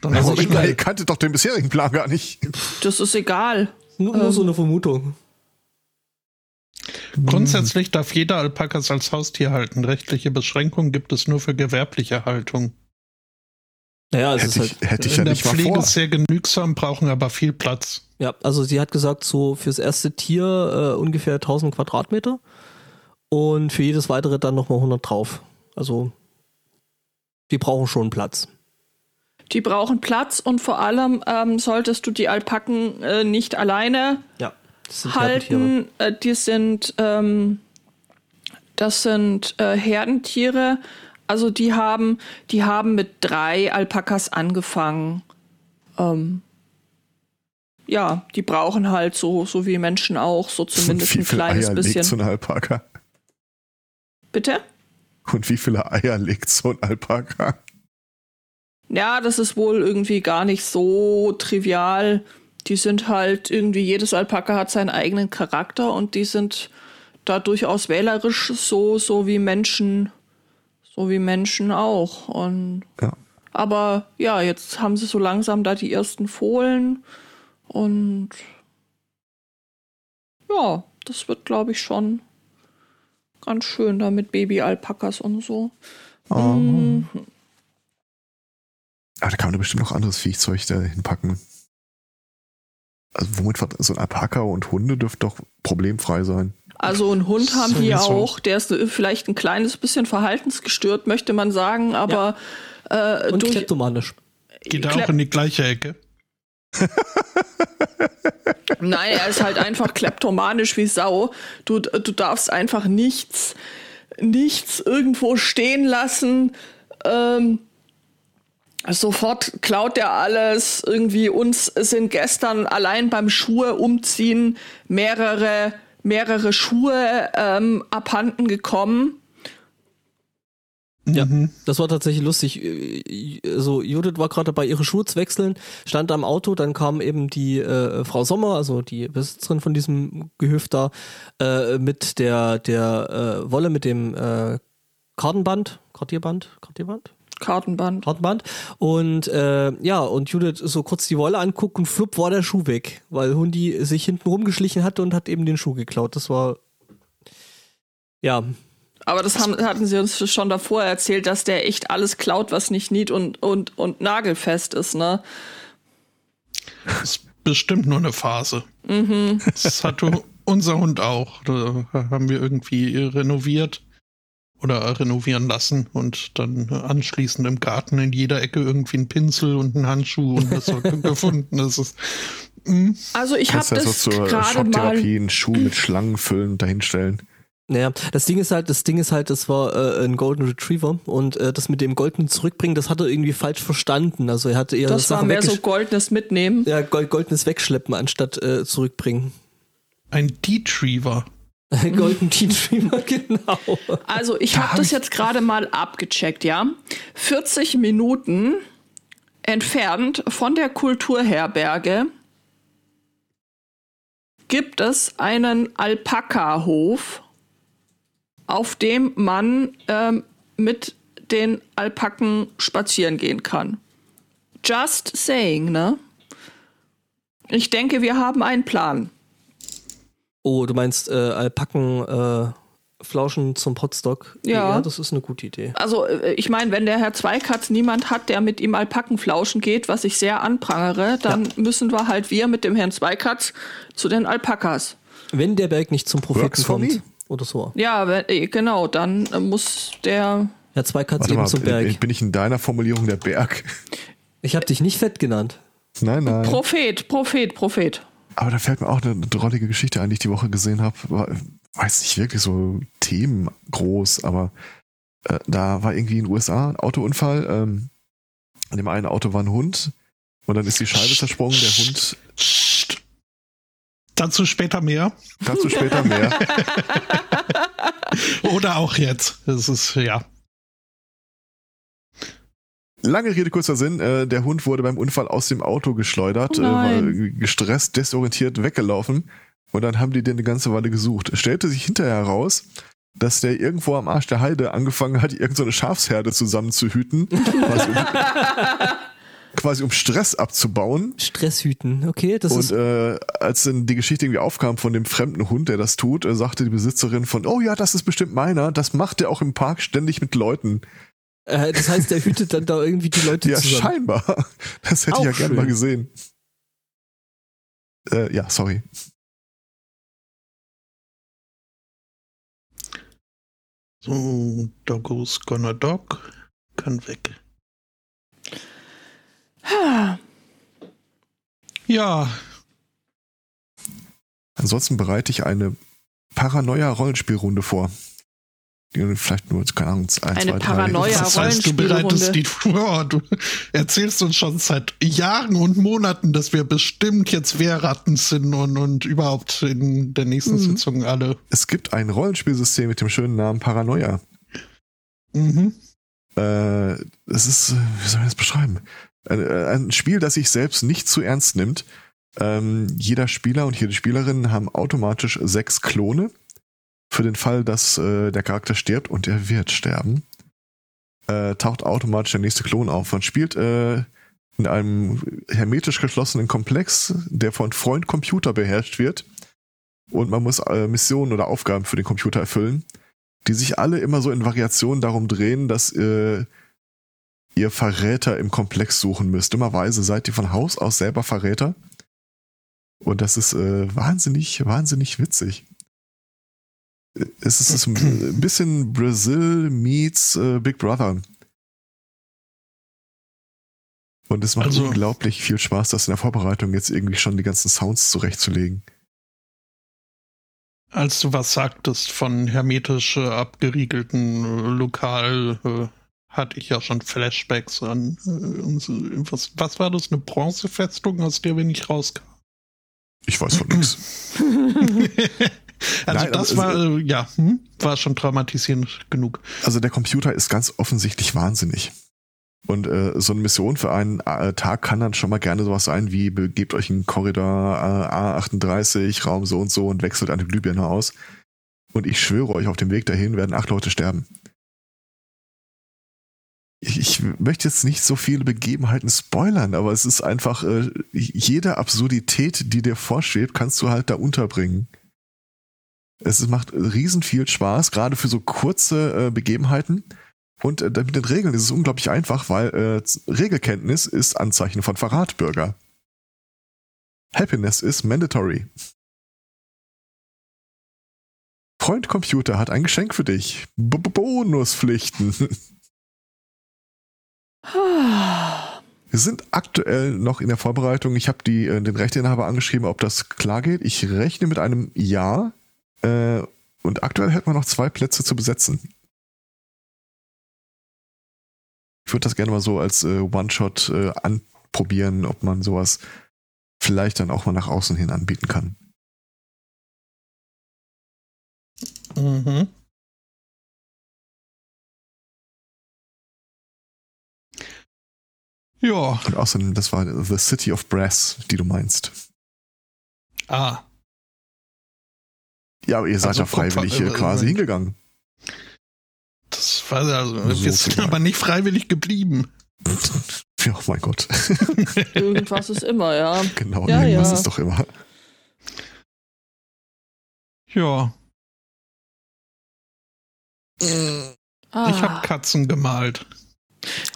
Dann Also hau ich ich- mal- ihr kanntet doch den bisherigen Plan gar nicht. Das ist egal. Nur, nur Ähm. so eine Vermutung. Grundsätzlich darf jeder Alpakas als Haustier halten. Rechtliche Beschränkungen gibt es nur für gewerbliche Haltung. Naja, es Hätte ist ich, halt. hätte ich In ja der nicht mal Pflege vor. sehr genügsam, brauchen aber viel Platz. Ja, also sie hat gesagt, so fürs erste Tier äh, ungefähr 1000 Quadratmeter und für jedes weitere dann nochmal 100 drauf. Also die brauchen schon Platz. Die brauchen Platz und vor allem ähm, solltest du die Alpaken äh, nicht alleine Ja, das halten. Äh, die sind, ähm, das sind äh, Herdentiere. Also die haben, die haben mit drei Alpakas angefangen. Ähm, ja, die brauchen halt so, so wie Menschen auch, so zumindest wie ein kleines Eier bisschen. legt so ein Alpaka? Bitte? Und wie viele Eier legt so ein Alpaka? Ja, das ist wohl irgendwie gar nicht so trivial. Die sind halt irgendwie, jedes Alpaka hat seinen eigenen Charakter und die sind da durchaus wählerisch, so, so wie Menschen, so wie Menschen auch. Und Ja. aber ja, jetzt haben sie so langsam da die ersten Fohlen und ja, das wird, glaube ich, schon ganz schön da mit Baby-Alpakas und so. Oh. Mhm. Aber da kann man da bestimmt noch anderes Viehzeug da hinpacken. Also womit so ein Alpaka und Hunde dürften doch problemfrei sein. Also ein Hund haben die Sowieso. auch, der ist vielleicht ein kleines bisschen verhaltensgestört, möchte man sagen, aber äh, Und durch kleptomanisch. Geht er Klep- auch in die gleiche Ecke. Nein, er ist halt einfach kleptomanisch wie Sau. Du, du darfst einfach nichts, nichts irgendwo stehen lassen, ähm, Sofort klaut er alles. Irgendwie uns sind gestern allein beim Schuhe umziehen mehrere, mehrere Schuhe ähm, abhanden gekommen. Ja, Mhm. das war tatsächlich lustig. Also Judith war gerade dabei, ihre Schuhe zu wechseln, stand am Auto, dann kam eben die äh, Frau Sommer, also die Besitzerin von diesem Gehöft da, äh, mit der der äh, Wolle mit dem äh, Kartenband, Kartierband, Kartierband, Kartenband. Kartenband und äh, ja und Judith so kurz die Wolle anguckt und flupp war der Schuh weg, weil Hundi sich hinten rumgeschlichen hatte und hat eben den Schuh geklaut. Das war ja Aber das haben, hatten sie uns schon davor erzählt, dass der echt alles klaut, was nicht nied- und, und, und nagelfest ist, ne? ist bestimmt nur eine Phase. Mhm. Das hatte unser Hund auch. Da haben wir irgendwie renoviert oder renovieren lassen und dann anschließend im Garten in jeder Ecke irgendwie einen Pinsel und einen Handschuh und das gefunden. Das ist mm, Also ich habe Kannst ja so das zur gerade mal. Einen Schuh mit Schlangen füllen und dahinstellen. Naja, das Ding ist halt, das Ding ist halt, das war äh, ein Golden Retriever und äh, das mit dem goldenen zurückbringen, das hat er irgendwie falsch verstanden. Also er hatte eher Das war Sachen mehr so goldenes Mitnehmen. ja, gold, goldenes Wegschleppen anstatt äh, zurückbringen. ein Detriever. Golden Retriever, genau. Also ich Da habe hab das ich- jetzt gerade mal abgecheckt, ja. 40 Minuten entfernt von der Kulturherberge gibt es einen Alpaka-Hof, auf dem man ähm, mit den Alpaken spazieren gehen kann. Just saying, ne? Ich denke, wir haben einen Plan. Oh, du meinst äh, Alpaken äh, Flauschen zum Potstock? Ja. das ist eine gute Idee. Also, äh, ich meine, wenn der Herr Zweikatz niemand hat, der mit ihm Alpakenflauschen geht, was ich sehr anprangere, dann müssen wir halt wir mit dem Herrn Zweikatz zu den Alpakas. Wenn der Berg nicht zum Propheten Works kommt. Oder so. Ja, wenn, äh, genau, dann äh, muss der. Ja, zwei Katz Warte eben mal, zum Berg. äh, bin ich in deiner Formulierung der Berg? Ich habe dich nicht fett genannt. Nein, nein. Prophet, Prophet, Prophet. Aber da fällt mir auch eine, eine drollige Geschichte ein, die ich die Woche gesehen habe. War, weiß nicht wirklich so themengroß, aber äh, da war irgendwie in den USA ein Autounfall. Ähm, in dem einen Auto war ein Hund und dann ist die Scheibe zersprungen. Der Hund. Dazu später mehr. dazu später mehr. Oder auch jetzt. Es ist, ja. Lange Rede, kurzer Sinn. Äh, der Hund wurde beim Unfall aus dem Auto geschleudert, Oh äh, gestresst, desorientiert weggelaufen. Und dann haben die den eine ganze Weile gesucht. Es stellte sich hinterher heraus, dass der irgendwo am Arsch der Heide angefangen hat, irgendeine so Schafsherde zusammenzuhüten, um, quasi um Stress abzubauen. Stress hüten, okay, das Und ist. äh, als dann die Geschichte irgendwie aufkam von dem fremden Hund, der das tut, äh, sagte die Besitzerin von, oh ja, das ist bestimmt meiner, das macht er auch im Park ständig mit Leuten. Äh, das heißt, der hütet dann da irgendwie die Leute Ja, zusammen. scheinbar. Das hätte Auch ich ja gerne mal gesehen. Äh, ja, sorry. So, Doggo's gonna dog. Kann weg. Ja, Ansonsten bereite ich eine Paranoia-Rollenspielrunde vor. Die Vielleicht nur, keine Ahnung, ein, Eine zwei, Paranoia- drei. das heißt, du Rollenspielrunde. bereitest die, oh, du erzählst uns schon seit Jahren und Monaten, dass wir bestimmt jetzt Wehrratten sind und, und überhaupt in der nächsten Mhm. Sitzung alle. Es gibt ein Rollenspielsystem mit dem schönen Namen Paranoia. Mhm. Äh, es ist, wie soll ich das beschreiben? Ein, äh, ein Spiel, das sich selbst nicht zu ernst nimmt. Ähm, jeder Spieler und jede Spielerin haben automatisch sechs Klone. Für den Fall, dass äh, der Charakter stirbt und er wird sterben, äh, taucht automatisch der nächste Klon auf. Man spielt äh, in einem hermetisch geschlossenen Komplex, der von Freund Computer beherrscht wird. Und man muss äh, Missionen oder Aufgaben für den Computer erfüllen, die sich alle immer so in Variationen darum drehen, dass äh, ihr Verräter im Komplex suchen müsst. Dummerweise seid ihr von Haus aus selber Verräter. Und das ist äh, wahnsinnig, wahnsinnig witzig. Äh, Es ist ein bisschen Brazil meets äh, Big Brother. Und es macht Also- unglaublich viel Spaß, das in der Vorbereitung jetzt irgendwie schon die ganzen Sounds zurechtzulegen. Als du was sagtest von hermetisch äh, abgeriegelten äh, Lokal, äh, hatte ich ja schon Flashbacks an. Äh, uns- was, was war das? Eine Bronzefestung, aus der wir nicht rauskamen? Ich weiß von nichts. also Nein, das aber war, äh, ja, hm, war schon traumatisierend genug. Also der Computer ist ganz offensichtlich wahnsinnig. Und äh, so eine Mission für einen äh, Tag kann dann schon mal gerne sowas sein wie, begebt euch in Korridor äh, A38, Raum so und so und wechselt eine Glühbirne aus. Und ich schwöre euch, auf dem Weg dahin werden acht Leute sterben. Ich, ich möchte jetzt nicht so viele Begebenheiten spoilern, aber es ist einfach, äh, jede Absurdität, die dir vorschwebt, kannst du halt da unterbringen. Es macht riesen viel Spaß, gerade für so kurze äh, Begebenheiten. Und äh, mit den Regeln ist es unglaublich einfach, weil äh, Regelkenntnis ist Anzeichen von Verrat, Bürger. Happiness ist mandatory. Freund Computer hat ein Geschenk für dich. B -B Bonuspflichten. Wir sind aktuell noch in der Vorbereitung. Ich habe äh, den Rechteinhaber angeschrieben, ob das klar geht. Ich rechne mit einem Ja. Äh, und aktuell hätten wir noch zwei Plätze zu besetzen. Ich würde das gerne mal so als äh, One-Shot äh, anprobieren, ob man sowas vielleicht dann auch mal nach außen hin anbieten kann. Mhm. Ja, Und außerdem, das war The City of Brass, die du meinst. ah, Ja, aber ihr seid Also ja freiwillig Kupfer- äh, quasi äh, hingegangen. das war also, So wir sind aber nicht freiwillig geblieben. Ja, oh mein Gott. Irgendwas ist immer, ja. genau, Ja, irgendwas ja. ist doch immer. Ja, Ah. ich habe Katzen gemalt.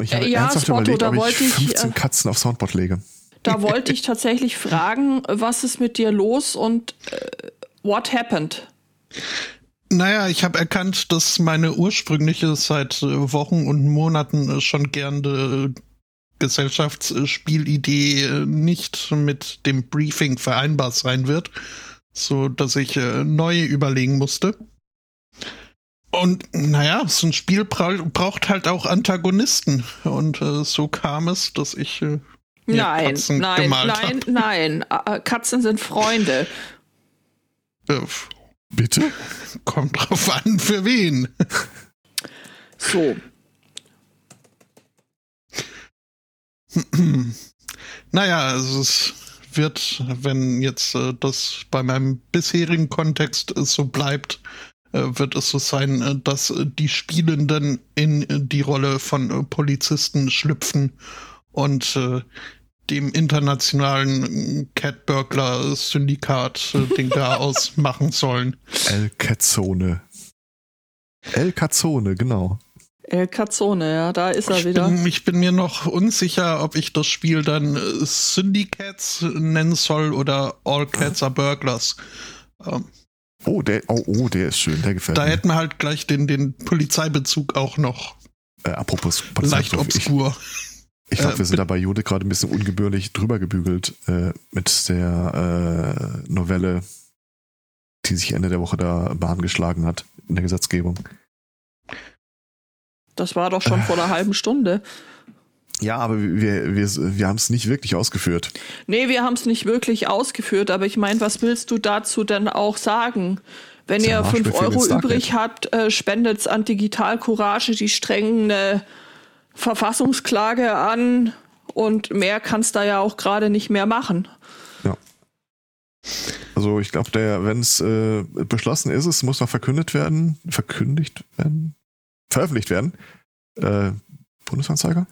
Ich habe Äh, ja, ernsthaft Spotto, überlegt, da ob ich wollte ich, 15 äh, Katzen auf Soundboard lege. Da wollte ich tatsächlich fragen, was ist mit dir los und äh, what happened? Naja, ich habe erkannt, dass meine ursprüngliche seit äh, Wochen und Monaten schon gerne Gesellschaftsspielidee nicht mit dem Briefing vereinbar sein wird, so dass ich neu überlegen musste. Und naja, so ein Spiel bra braucht halt auch Antagonisten. Und äh, so kam es, dass ich äh, nein, Katzen nein, nein, nein. Äh, Katzen sind Freunde. äh, Bitte? kommt drauf an, für wen. So. Naja, also es wird, wenn jetzt äh, das bei meinem bisherigen Kontext äh, so bleibt, wird es so sein, äh, dass äh, die Spielenden in äh, die Rolle von äh, Polizisten schlüpfen und äh, dem internationalen äh, Cat Burglar Syndikat äh, den Chaos machen sollen. El Cazzone. El Cazzone, genau. El Cazzone, ja, da ist er Ich wieder. bin, ich bin mir noch unsicher, ob ich das Spiel dann äh, Syndicats nennen soll oder All Cats are Burglars. Ähm, Oh, der, oh, oh, der ist schön, der gefällt da mir. hätten wir halt gleich den, den Polizeibezug auch noch Äh, apropos leicht Polizeibesuch, ich, obskur. ich glaube, Äh, wir sind da bei Jude gerade ein bisschen ungebührlich drüber gebügelt äh, mit der äh, Novelle, die sich Ende der Woche da Bahn geschlagen hat in der Gesetzgebung. Das war doch schon vor einer halben Stunde. Ja, aber wir, wir, wir haben es nicht wirklich ausgeführt. Nee, wir haben es nicht wirklich ausgeführt, aber ich meine, was willst du dazu denn auch sagen? Wenn ihr Marschbefehl 5 Euro übrig habt, äh, spendet's an Digital Courage, die strengen eine Verfassungsklage an und mehr kannst da ja auch gerade nicht mehr machen. Also ich glaube, der, wenn es äh, beschlossen ist, es muss noch verkündet werden, verkündigt werden, veröffentlicht werden. Äh, Bundesanzeiger.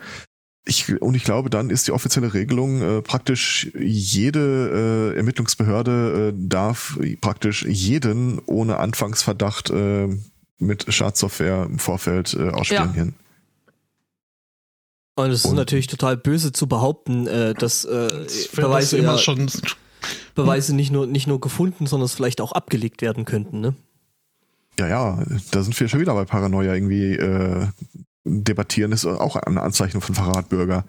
Ich, und ich glaube, dann ist die offizielle Regelung äh, praktisch jede äh, Ermittlungsbehörde äh, darf praktisch jeden ohne Anfangsverdacht äh, mit Schadsoftware im Vorfeld äh, ausspionieren. Und es ist Und- natürlich total böse zu behaupten, äh, dass äh, Das Beweise, immer ja, schon. Beweise nicht, nur, nicht nur gefunden, sondern es vielleicht auch abgelegt werden könnten. Ne? Ja, ja, da sind wir schon wieder bei Paranoia irgendwie äh, debattieren, ist auch eine Anzeichnung von Verratbürger.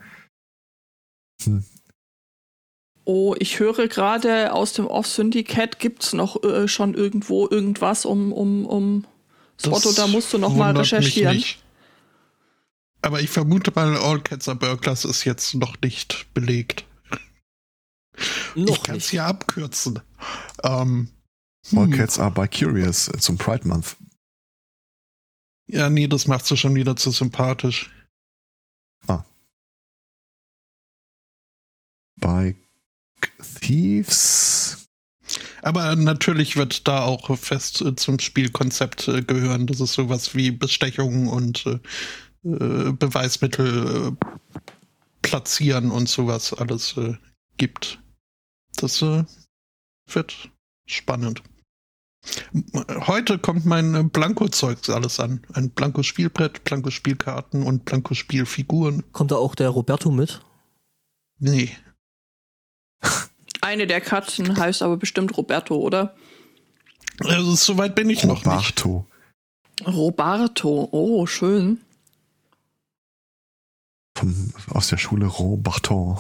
Hm. Oh, ich höre gerade aus dem Off-Syndicat gibt's noch äh, schon irgendwo irgendwas um, um, um Spotto, da musst du noch mal wundert mich recherchieren. nicht. Aber ich vermute mal, All Cats are Burglars ist jetzt noch nicht belegt. ich Noch kann es hier abkürzen. Ähm, All hm. Cats are by Curious zum Pride Month. Ja, nee, das macht sie schon wieder zu sympathisch. By Thieves. Aber natürlich wird da auch fest äh, zum Spielkonzept äh, gehören, dass es sowas wie Bestechung und äh, Beweismittel platzieren und sowas alles gibt. Das wird spannend. Heute kommt mein äh, Blanko-Zeugs alles an. Ein Blanko-Spielbrett, Blanko-Spielkarten und Blanko-Spielfiguren. Kommt da auch der Roberto mit? Nee. Eine der Katzen heißt aber bestimmt Roberto, oder? Also, soweit bin ich noch nicht. Roberto. Roberto, oh, schön. Vom, aus der Schule Roberto.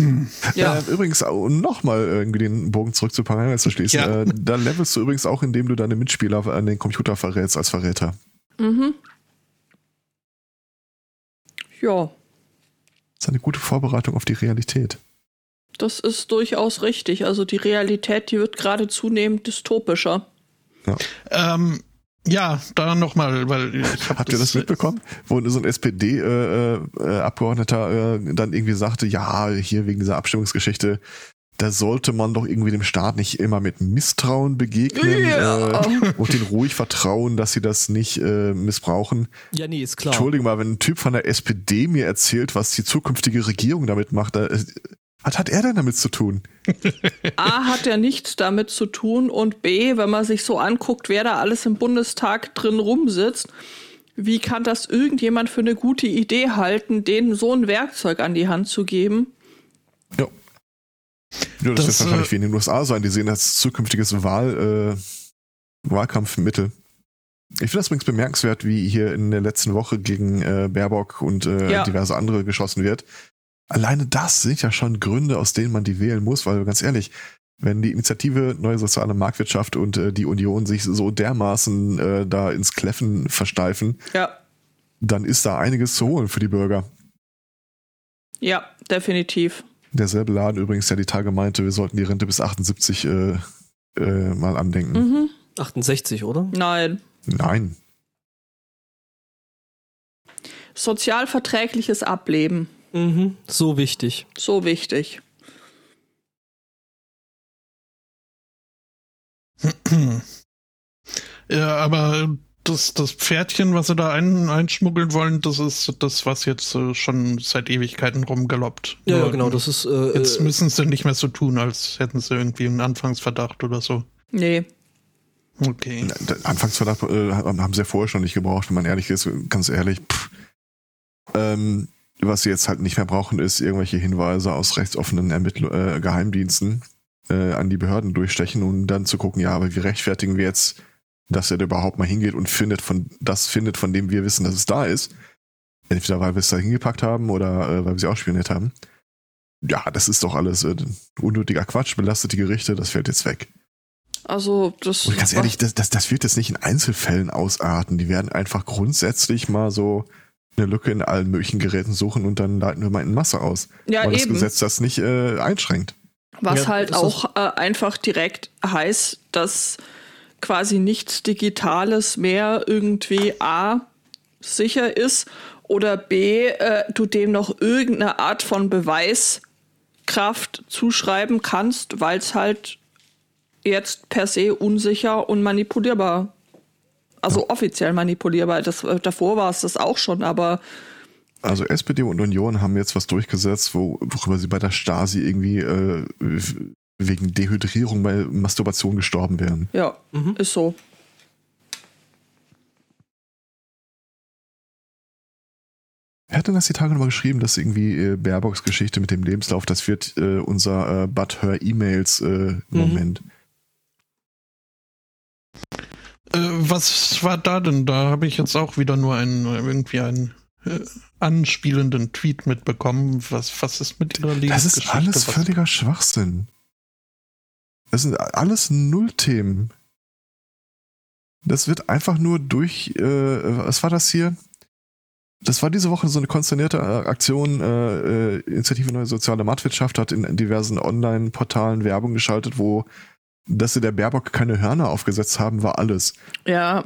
Ja. Äh, übrigens, um nochmal irgendwie den Bogen zurück zu Parallel zu schließen, Ja. äh, da levelst du übrigens auch, indem du deine Mitspieler an den Computer verrätst als Verräter. Mhm. Ja, Das ist eine gute Vorbereitung auf die Realität. das ist durchaus richtig. Also die Realität, die wird gerade zunehmend dystopischer. Ähm, ja, da nochmal, weil ich hab Habt ihr das mitbekommen? Wo so ein SPD-Abgeordneter äh, dann irgendwie sagte, ja, hier wegen dieser Abstimmungsgeschichte, da sollte man doch irgendwie dem Staat nicht immer mit Misstrauen begegnen Ja. äh, und den ruhig vertrauen, dass sie das nicht äh, missbrauchen. Ja, nee, ist klar. Entschuldigung mal, wenn ein Typ von der SPD mir erzählt, was die zukünftige Regierung damit macht, da, äh, was hat er denn damit zu tun? A hat ja nichts damit zu tun und B, wenn man sich so anguckt, wer da alles im Bundestag drin rumsitzt, wie kann das irgendjemand für eine gute Idee halten, denen so ein Werkzeug an die Hand zu geben? Ja. Ja, das, Das, wird wahrscheinlich äh, wie in den USA sein. Die sehen das als zukünftiges Wahl, äh, Wahlkampfmittel. Ich finde das übrigens bemerkenswert, wie hier in der letzten Woche gegen äh, Baerbock und äh, Ja. diverse andere geschossen wird. Alleine das sind ja schon Gründe, aus denen man die wählen muss, weil ganz ehrlich, wenn die Initiative Neue Soziale Marktwirtschaft und äh, die Union sich so dermaßen äh, da ins Kläffen versteifen, Ja, dann ist da einiges zu holen für die Bürger. ja, definitiv. Derselbe Laden übrigens, der die Tage meinte, wir sollten die Rente bis 78 äh, äh, mal andenken. Mhm. 68, oder? Nein. Nein. Sozialverträgliches Ableben. Mhm. So wichtig. So wichtig. Ja, aber das, das Pferdchen, was sie da ein, einschmuggeln wollen, das ist das, was jetzt äh, schon seit Ewigkeiten rumgeloppt. Ja, ja genau, das ist. Äh, Jetzt äh, müssen sie nicht mehr so tun, als hätten sie irgendwie einen Anfangsverdacht oder so. Nee. Okay. Anfangsverdacht äh, haben sie ja vorher schon nicht gebraucht, wenn man ehrlich ist. Ganz ehrlich. Pff. Ähm, was sie jetzt halt nicht mehr brauchen, ist irgendwelche Hinweise aus rechtsoffenen Ermittl äh, Geheimdiensten äh, an die Behörden durchstechen und dann zu gucken, ja, aber wie rechtfertigen wir jetzt, dass er da überhaupt mal hingeht und findet von das findet, von dem wir wissen, dass es da ist. Entweder weil wir es da hingepackt haben oder äh, weil wir sie ausspioniert haben. Ja, das ist doch alles äh, unnötiger Quatsch, belastet die Gerichte, das fällt jetzt weg. Also, das. Und ganz ehrlich, das, das, das wird jetzt nicht in Einzelfällen ausarten. Die werden einfach grundsätzlich mal so eine Lücke in allen möglichen Geräten suchen und dann leiten wir mal in Masse aus. ja, weil das eben. Gesetz das nicht äh, einschränkt. Was Ja, halt das- auch äh, einfach direkt heißt, dass quasi nichts Digitales mehr irgendwie A sicher ist oder B, äh, du dem noch irgendeine Art von Beweiskraft zuschreiben kannst, weil es halt jetzt per se unsicher und manipulierbar, also offiziell manipulierbar. Das, äh, davor war es das auch schon, aber Also SPD und Union haben jetzt was durchgesetzt, wo, worüber sie bei der Stasi irgendwie äh, wegen Dehydrierung bei Masturbation gestorben wären. ja, Mhm. ist so. Wer hat denn das die Tage nochmal geschrieben, dass irgendwie äh, Baerbocks Geschichte mit dem Lebenslauf, das wird äh, unser äh, But Her E-Mails äh, im Moment. Äh, was war da denn? Da habe ich jetzt auch wieder nur einen, irgendwie einen äh, anspielenden Tweet mitbekommen. Was, was ist mit ihrer Das Lebensgeschichte? ist alles Was- völliger Schwachsinn. Das sind alles Nullthemen. Das wird einfach nur durch, äh, was war das hier? Das war diese Woche so eine konsternierte äh, Aktion. Äh, äh, Initiative Neue Soziale Marktwirtschaft hat in diversen Online-Portalen Werbung geschaltet, wo dass sie der Baerbock keine Hörner aufgesetzt haben, war alles. Ja,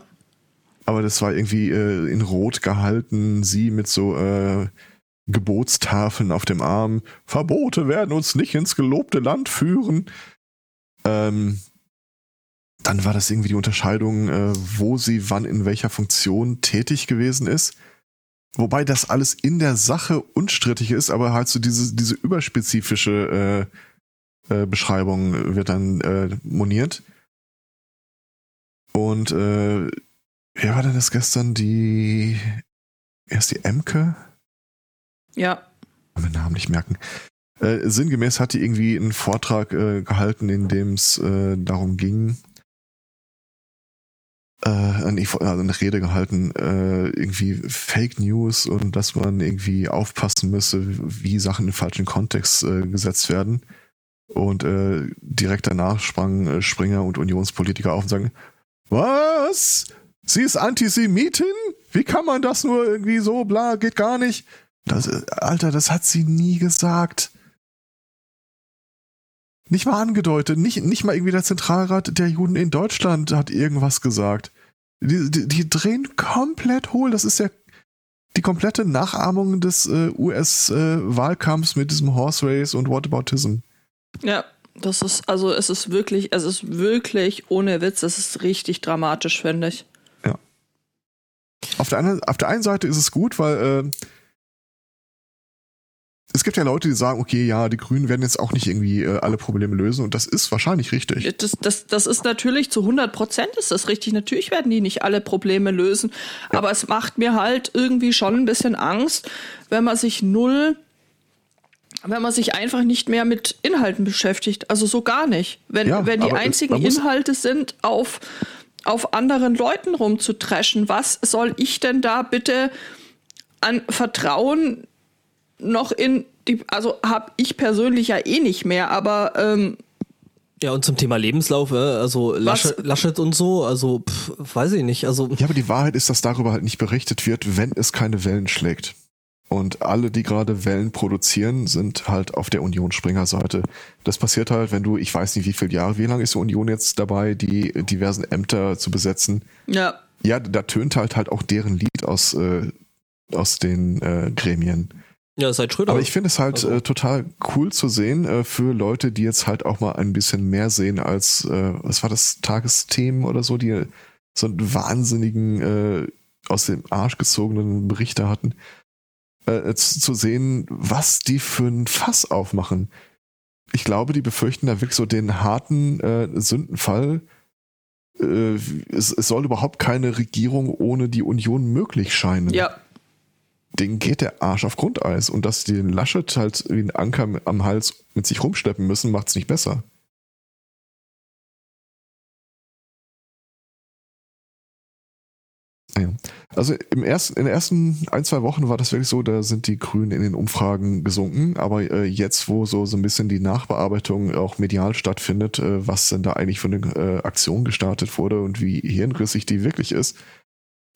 Aber das war irgendwie äh, in Rot gehalten, sie mit so äh, Gebotstafeln auf dem Arm. Verbote werden uns nicht ins gelobte Land führen. Ähm, dann war das irgendwie die Unterscheidung, äh, wo sie wann in welcher Funktion tätig gewesen ist. Wobei das alles in der Sache unstrittig ist, aber halt so diese, diese überspezifische äh, äh, Beschreibung wird dann äh, moniert. Und äh, wer war denn das gestern? Die erst die Emke? ja. kann den Namen nicht merken. Äh, sinngemäß hat die irgendwie einen Vortrag äh, gehalten, in dem es äh, darum ging, äh, also eine Rede gehalten, äh, irgendwie Fake News und dass man irgendwie aufpassen müsse, wie Sachen in den falschen Kontext äh, gesetzt werden. Und äh, direkt danach sprangen äh, Springer und Unionspolitiker auf und sagen, was? Sie ist Antisemitin? Wie kann man das nur irgendwie so, bla, geht gar nicht? Das, äh, Alter, das hat sie nie gesagt. Nicht mal angedeutet, nicht, nicht mal irgendwie der Zentralrat der Juden in Deutschland hat irgendwas gesagt. Die, die, die drehen komplett hohl. Das ist ja die komplette Nachahmung des äh, US-Wahlkampfs mit diesem Horse Race und Whataboutism. Ja, das ist, also es ist wirklich, es ist wirklich ohne Witz, es ist richtig dramatisch, finde ich. Auf der, anderen, auf der einen Seite ist es gut, weil äh, es gibt ja Leute, die sagen, okay, ja, die Grünen werden jetzt auch nicht irgendwie äh, alle Probleme lösen und das ist wahrscheinlich richtig. Das, das, das ist natürlich zu 100 Prozent ist das richtig. Natürlich werden die nicht alle Probleme lösen. Aber es macht mir halt irgendwie schon ein bisschen Angst, wenn man sich null, wenn man sich einfach nicht mehr mit Inhalten beschäftigt. Also so gar nicht. Wenn, Ja, wenn die einzigen Inhalte sind, auf, auf anderen Leuten rumzutreschen, was soll ich denn da bitte an Vertrauen noch in die, also habe ich persönlich ja eh nicht mehr, aber ähm, Ja, und zum Thema Lebenslauf, äh, also Laschet, Laschet und so, also pff, weiß ich nicht. Also Ja, aber die Wahrheit ist, dass darüber halt nicht berichtet wird, wenn es keine Wellen schlägt. Und alle, die gerade Wellen produzieren, sind halt auf der Union-Springer-Seite. Das passiert halt, wenn du, ich weiß nicht wie viele Jahre, wie lange ist die Union jetzt dabei, die diversen Ämter zu besetzen? ja, Ja, da tönt halt halt auch deren Lied aus, äh, aus den äh, Gremien. ja, seit Schröder. Aber ich finde es halt Also- äh, total cool zu sehen äh, für Leute, die jetzt halt auch mal ein bisschen mehr sehen als, äh, was war das, Tagesthemen oder so, die so einen wahnsinnigen, äh, aus dem Arsch gezogenen Berichter hatten, äh, zu, zu sehen, was die für ein Fass aufmachen. Ich glaube, die befürchten da wirklich so den harten äh, Sündenfall. Äh, es, es soll überhaupt keine Regierung ohne die Union möglich scheinen ja, denen geht der Arsch auf Grundeis. Und dass die den Laschet halt wie ein Anker am Hals mit sich rumschleppen müssen, macht's nicht besser. Ja. Also im ersten, in den ersten ein, zwei Wochen war das wirklich so, da sind die Grünen in den Umfragen gesunken. Aber äh, jetzt, wo so, so ein bisschen die Nachbearbeitung auch medial stattfindet, äh, was denn da eigentlich für eine äh, Aktion gestartet wurde und wie hirnrissig die wirklich ist,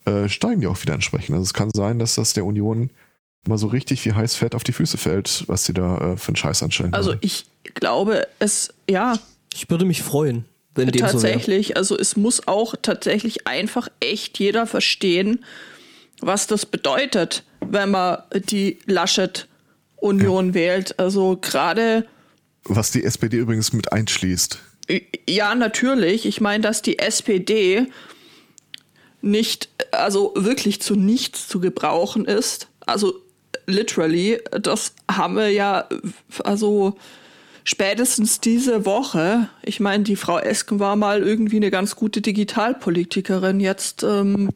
äh, steigen die auch wieder entsprechend. Also es kann sein, dass das der Union mal so richtig wie heiß Fett auf die Füße fällt, was sie da äh, für einen Scheiß anstellen. also ich glaube, es, ja, ich würde mich freuen, wenn dem so tatsächlich, also es muss auch tatsächlich einfach echt jeder verstehen, was das bedeutet, wenn man die Laschet-Union wählt. Also gerade, was die SPD übrigens mit einschließt. ja, natürlich, ich meine, dass die SPD nicht, also wirklich zu nichts zu gebrauchen ist. Also literally, das haben wir ja, also spätestens diese Woche. Ich meine, die Frau Esken war mal irgendwie eine ganz gute Digitalpolitikerin. Jetzt, ähm,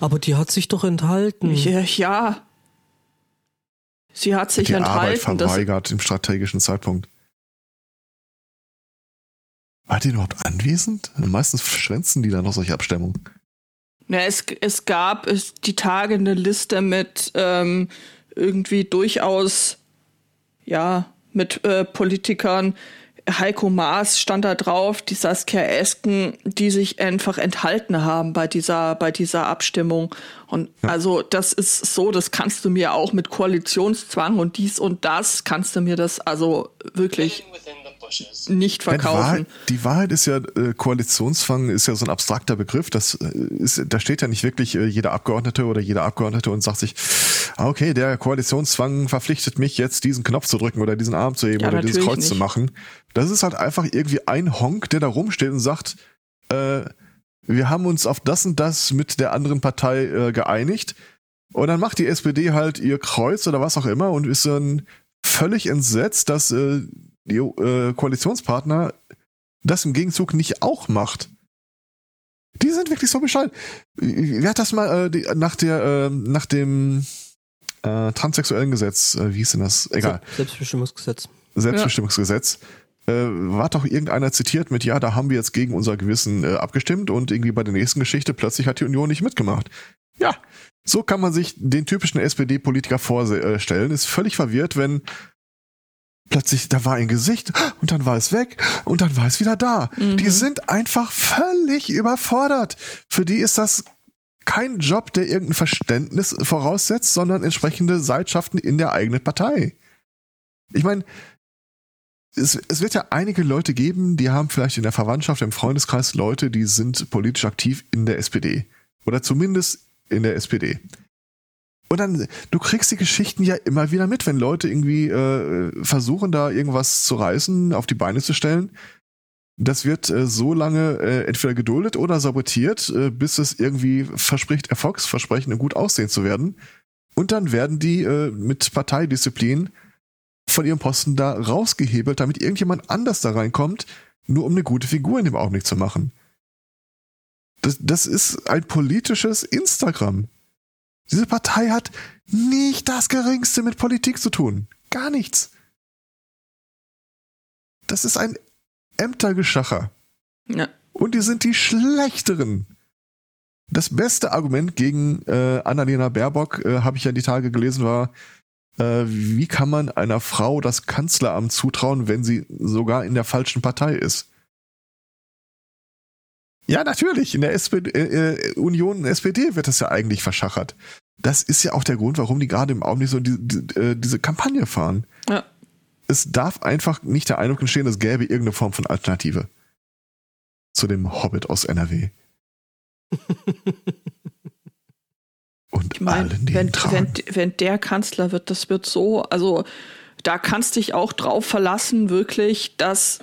Aber die hat sich doch enthalten. ja, ja. Sie hat sich die Arbeit enthalten. Das, verweigert im strategischen Zeitpunkt. War die überhaupt anwesend? Meistens schwänzen die dann noch solche Abstimmungen. Na, es, es gab es, die Tage eine Liste mit ähm, irgendwie durchaus, ja, mit äh, Politikern, Heiko Maas stand da drauf, die Saskia Esken, die sich einfach enthalten haben bei dieser, bei dieser Abstimmung. Und ja. also das ist so, das kannst du mir auch mit Koalitionszwang und dies und das, kannst du mir das also wirklich nicht verkaufen. Die Wahrheit, die Wahrheit ist ja, äh, Koalitionszwang ist ja so ein abstrakter Begriff. Das äh, ist, da steht ja nicht wirklich äh, jeder Abgeordnete oder jeder Abgeordnete und sagt sich, ah, okay, der Koalitionszwang verpflichtet mich jetzt, diesen Knopf zu drücken oder diesen Arm zu heben ja, oder dieses Kreuz nicht. zu machen. Das ist halt einfach irgendwie ein Honk, der da rumsteht und sagt, äh, wir haben uns auf das und das mit der anderen Partei äh, geeinigt. Und dann macht die SPD halt ihr Kreuz oder was auch immer und ist dann völlig entsetzt, dass äh, äh, Koalitionspartner das im Gegenzug nicht auch macht. Die sind wirklich so bescheid. Wer hat das mal äh, die, nach der äh, nach dem äh, transsexuellen Gesetz, äh, wie hieß denn das? Egal. Selbstbestimmungsgesetz. Selbstbestimmungsgesetz. Ja. Äh, war doch irgendeiner zitiert mit, ja, da haben wir jetzt gegen unser Gewissen äh, abgestimmt und irgendwie bei der nächsten Geschichte plötzlich hat die Union nicht mitgemacht. Ja, so kann man sich den typischen SPD-Politiker vorstellen. Ist völlig verwirrt, wenn plötzlich, da war ein Gesicht und dann war es weg und dann war es wieder da. Mhm. Die sind einfach völlig überfordert. Für die ist das kein Job, der irgendein Verständnis voraussetzt, sondern entsprechende Seitschaften in der eigenen Partei. Ich meine, es, es wird ja einige Leute geben, die haben vielleicht in der Verwandtschaft, im Freundeskreis Leute, die sind politisch aktiv in der SPD. Oder zumindest in der SPD. Und dann, du kriegst die Geschichten ja immer wieder mit, wenn Leute irgendwie äh, versuchen, da irgendwas zu reißen, auf die Beine zu stellen. Das wird äh, so lange äh, entweder geduldet oder sabotiert, äh, bis es irgendwie verspricht, Erfolgsversprechen gut aussehen zu werden. Und dann werden die äh, mit Parteidisziplin von ihrem Posten da rausgehebelt, damit irgendjemand anders da reinkommt, nur um eine gute Figur in dem Augenblick zu machen. Das, das ist ein politisches Instagram. Diese Partei hat nicht das Geringste mit Politik zu tun. Gar nichts. Das ist ein Ämtergeschacher. Ja. Und die sind die Schlechteren. Das beste Argument gegen äh, Annalena Baerbock, äh, habe ich ja die Tage gelesen, war, äh, wie kann man einer Frau das Kanzleramt zutrauen, wenn sie sogar in der falschen Partei ist? Ja, natürlich. In der SPD, äh, äh, Union SPD wird das ja eigentlich verschachert. Das ist ja auch der Grund, warum die gerade im Augenblick so die, die, äh, diese Kampagne fahren. Ja. Es darf einfach nicht der Eindruck entstehen, es gäbe irgendeine Form von Alternative zu dem Hobbit aus NRW. Und ich mein, allen, wenn, wenn, wenn der Kanzler wird, das wird so, also da kannst dich auch drauf verlassen, wirklich, dass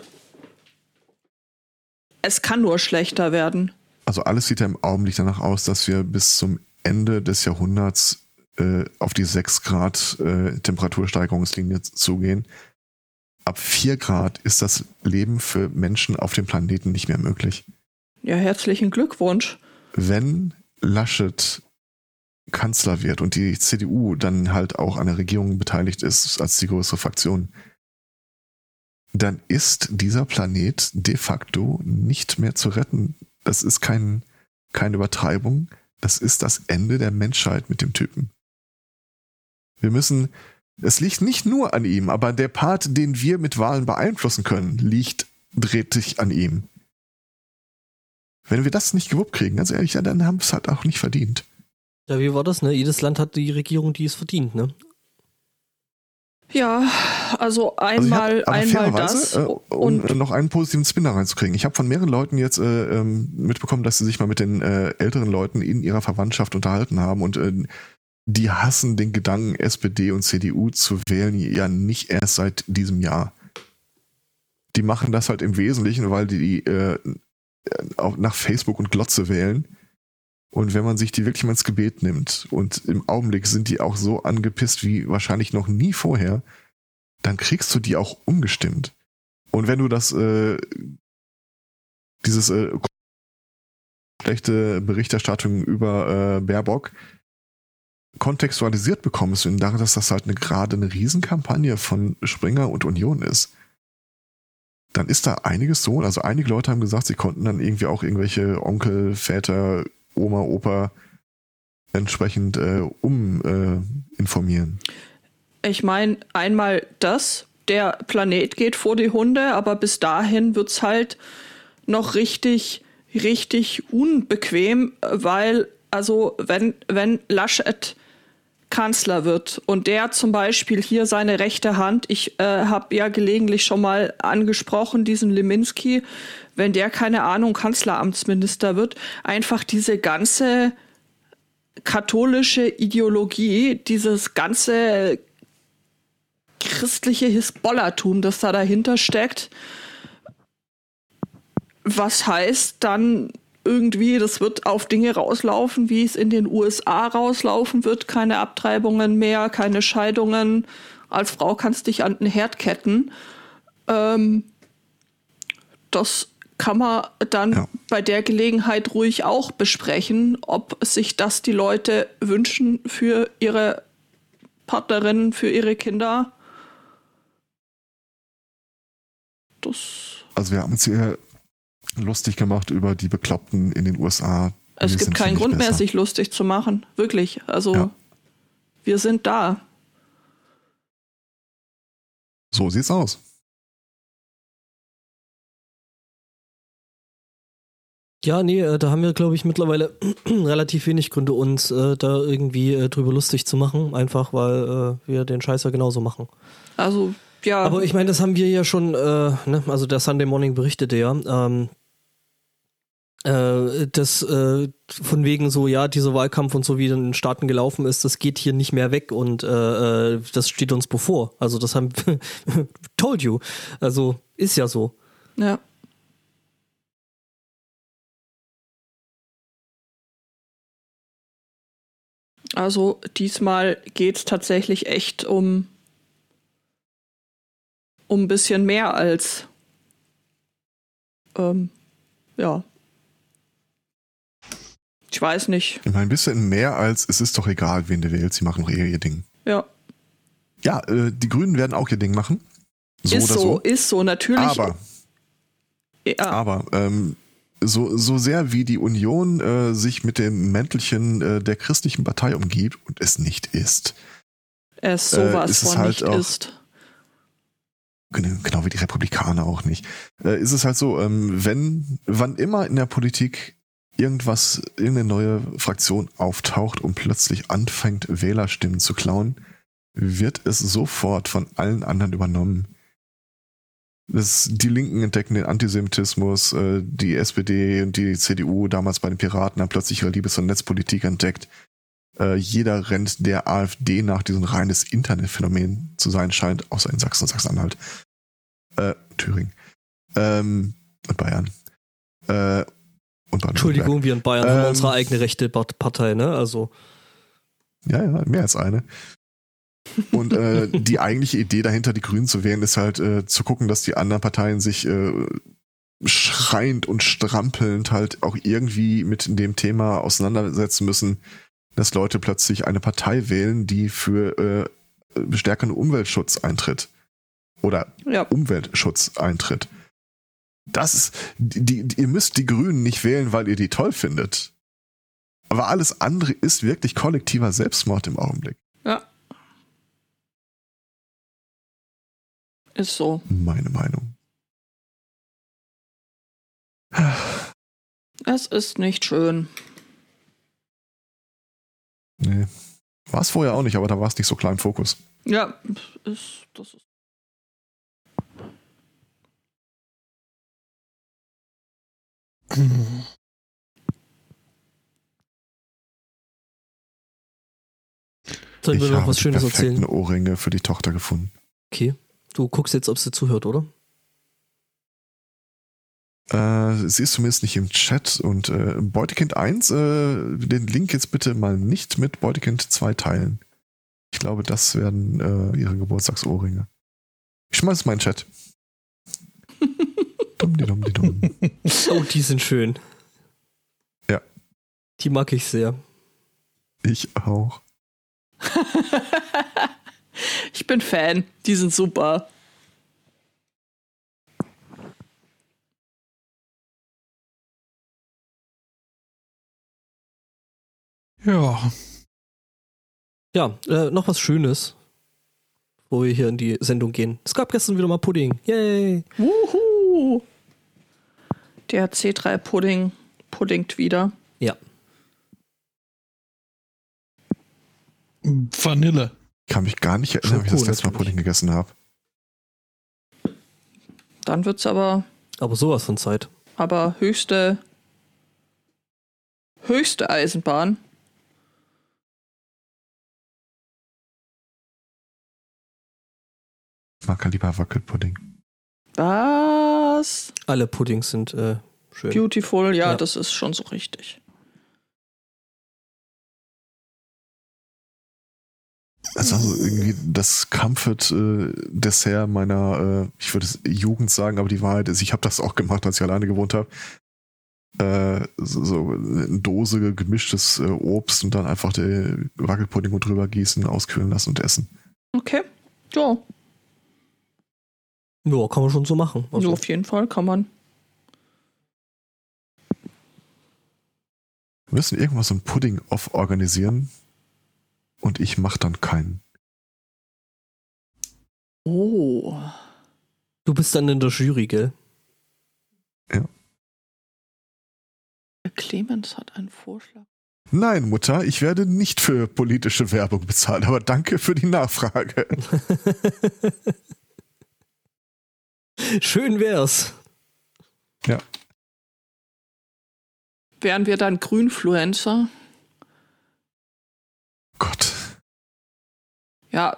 es kann nur schlechter werden. Also alles sieht ja im Augenblick danach aus, dass wir bis zum Ende des Jahrhunderts äh, auf die 6 Grad äh, Temperatursteigerungslinie zugehen. Ab 4 Grad ist das Leben für Menschen auf dem Planeten nicht mehr möglich. Ja, herzlichen Glückwunsch. Wenn Laschet Kanzler wird und die CDU dann halt auch an der Regierung beteiligt ist als die größere Fraktion, dann ist dieser Planet de facto nicht mehr zu retten. Das ist kein, keine Übertreibung. Das ist das Ende der Menschheit mit dem Typen. Wir müssen, es liegt nicht nur an ihm, aber der Part, den wir mit Wahlen beeinflussen können, liegt dreht sich an ihm. Wenn wir das nicht gewuppt kriegen, ganz ehrlich, dann haben wir es halt auch nicht verdient. Ja, wie war das, ne? Jedes Land hat die Regierung, die es verdient, ne? Ja, also einmal, also einmal das. Äh, um und noch einen positiven Spin da reinzukriegen. Ich habe von mehreren Leuten jetzt äh, ähm, mitbekommen, dass sie sich mal mit den äh, älteren Leuten in ihrer Verwandtschaft unterhalten haben und äh, die hassen den Gedanken, SPD und CDU zu wählen, ja nicht erst seit diesem Jahr. Die machen das halt im Wesentlichen, weil die äh, auch nach Facebook und Glotze wählen und wenn man sich die wirklich mal ins Gebet nimmt und im Augenblick sind die auch so angepisst wie wahrscheinlich noch nie vorher, dann kriegst du die auch umgestimmt. Und wenn du das, äh, dieses äh, schlechte Berichterstattung über äh, Baerbock kontextualisiert bekommst und darin, dass das halt eine, gerade eine Riesenkampagne von Springer und Union ist, dann ist da einiges so. Also einige Leute haben gesagt, sie konnten dann irgendwie auch irgendwelche Onkel, Väter, Oma, Opa entsprechend äh, um äh, informieren. Ich meine, einmal das der Planet geht vor die Hunde, aber bis dahin wird's halt noch richtig, richtig unbequem, weil, also, wenn, wenn Laschet Kanzler wird und der zum Beispiel hier seine rechte Hand, ich äh, habe ja gelegentlich schon mal angesprochen, diesen Leminski, wenn der keine Ahnung Kanzleramtsminister wird, einfach diese ganze katholische Ideologie, dieses ganze christliche Hisbollatum, das da dahinter steckt, was heißt dann irgendwie, das wird auf Dinge rauslaufen, wie es in den USA rauslaufen wird. Keine Abtreibungen mehr, keine Scheidungen. Als Frau kannst dich an den Herd ketten. Ähm, das kann man dann ja. bei der Gelegenheit ruhig auch besprechen, ob sich das die Leute wünschen für ihre Partnerinnen, für ihre Kinder. Das also wir haben uns hier lustig gemacht über die Bekloppten in den USA. Es gibt keinen Grund besser. mehr, sich lustig zu machen. Wirklich. Also, ja. wir sind da. So sieht's aus. Ja, nee, äh, da haben wir, glaube ich, mittlerweile relativ wenig Gründe, uns äh, da irgendwie äh, drüber lustig zu machen, einfach weil äh, wir den Scheiß ja genauso machen. Also, ja. Aber ich meine, das haben wir ja schon, äh, ne? also der Sunday Morning berichtete ja, ähm, äh, das äh, von wegen so, ja, dieser Wahlkampf und so, wie in den Staaten gelaufen ist, das geht hier nicht mehr weg und äh, äh das steht uns bevor. Also das haben told you. Also ist ja so. Ja. Also diesmal geht es tatsächlich echt um um ein bisschen mehr als ähm, ja ich weiß nicht. Ich meine, ein bisschen mehr als es ist doch egal, wen du wählst, sie machen doch eher ihr Ding. Ja. Ja, äh, die Grünen werden auch ihr Ding machen. So ist so, so, ist so, natürlich. Aber, ja. aber ähm, so, so sehr wie die Union äh, sich mit dem Mäntelchen äh, der christlichen Partei umgibt und es nicht ist. Es sowas äh, ist von halt nicht auch, ist. Genau wie die Republikaner auch nicht. Äh, ist es halt so, ähm, wenn, wann immer in der Politik irgendwas, irgendeine neue Fraktion auftaucht und plötzlich anfängt, Wählerstimmen zu klauen, wird es sofort von allen anderen übernommen. Das, die Linken entdecken den Antisemitismus, äh, die SPD und die CDU damals bei den Piraten haben plötzlich ihre Liebe zur Netzpolitik entdeckt. Äh, jeder rennt der AfD nach, die ein reines Internetphänomen zu sein scheint, außer in Sachsen und Sachsen-Anhalt. Äh, Thüringen. Ähm, und Bayern. Äh, und Entschuldigung, wir in Bayern ähm, haben unsere eigene rechte Partei, ne? Also. Ja, ja, mehr als eine. Und äh, die eigentliche Idee dahinter, die Grünen zu wählen, ist halt äh, zu gucken, dass die anderen Parteien sich äh, schreiend und strampelnd halt auch irgendwie mit dem Thema auseinandersetzen müssen, dass Leute plötzlich eine Partei wählen, die für äh, stärkeren Umweltschutz eintritt. Oder ja. Umweltschutz eintritt. Das ist, die, die, ihr müsst die Grünen nicht wählen, weil ihr die toll findet. Aber alles andere ist wirklich kollektiver Selbstmord im Augenblick. Ja. Ist so. Meine Meinung. Es ist nicht schön. Nee. War es vorher auch nicht, aber da war es nicht so klar im Fokus. Ja, ist, das ist Sollen wir noch was Schönes erzählen? Ohrringe für die Tochter gefunden. Okay. Du guckst jetzt, ob sie zuhört, oder? Äh, sie ist zumindest nicht im Chat und äh, Beutekind 1, äh, den Link jetzt bitte mal nicht mit Beutekind 2 teilen. Ich glaube, das werden äh, ihre Geburtstagsohrringe. Ich schmeiß mal in den Chat. Die. Oh, die sind schön. Ja. Die mag ich sehr. Ich auch. ich bin Fan. Die sind super. Ja. Ja, äh, noch was Schönes wo wir hier in die Sendung gehen. Es gab gestern wieder mal Pudding. Yay! Wuhu! Der C3-Pudding puddingt wieder. Ja. Vanille. Ich kann mich gar nicht erinnern, wie ich das Schoko letzte Mal. Pudding gegessen habe. Dann wird's aber, Aber sowas von Zeit. aber höchste, höchste Eisenbahn. Ich mag ja lieber Wackelpudding. Was? Alle Puddings sind äh, schön. Beautiful, ja, Ja. das ist schon so richtig. Also irgendwie das Comfort-Dessert meiner, äh, ich würde es Jugend sagen, aber die Wahrheit ist, ich habe das auch gemacht, als ich alleine gewohnt habe. Äh, so, so eine Dose gemischtes äh, Obst und dann einfach den Wackelpudding und drüber gießen, auskühlen lassen und essen. Okay. Ja, Ja, kann man schon so machen. so Also, auf jeden Fall kann man. Wir müssen irgendwas so ein Pudding-Off organisieren und ich mache dann keinen. Oh. du bist dann in der Jury, gell? Clemens hat einen Vorschlag. Nein, Mutter, ich werde nicht für politische Werbung bezahlt, aber danke für die Nachfrage. Schön wär's. Wären wir dann Grünfluencer? Gott. Ja,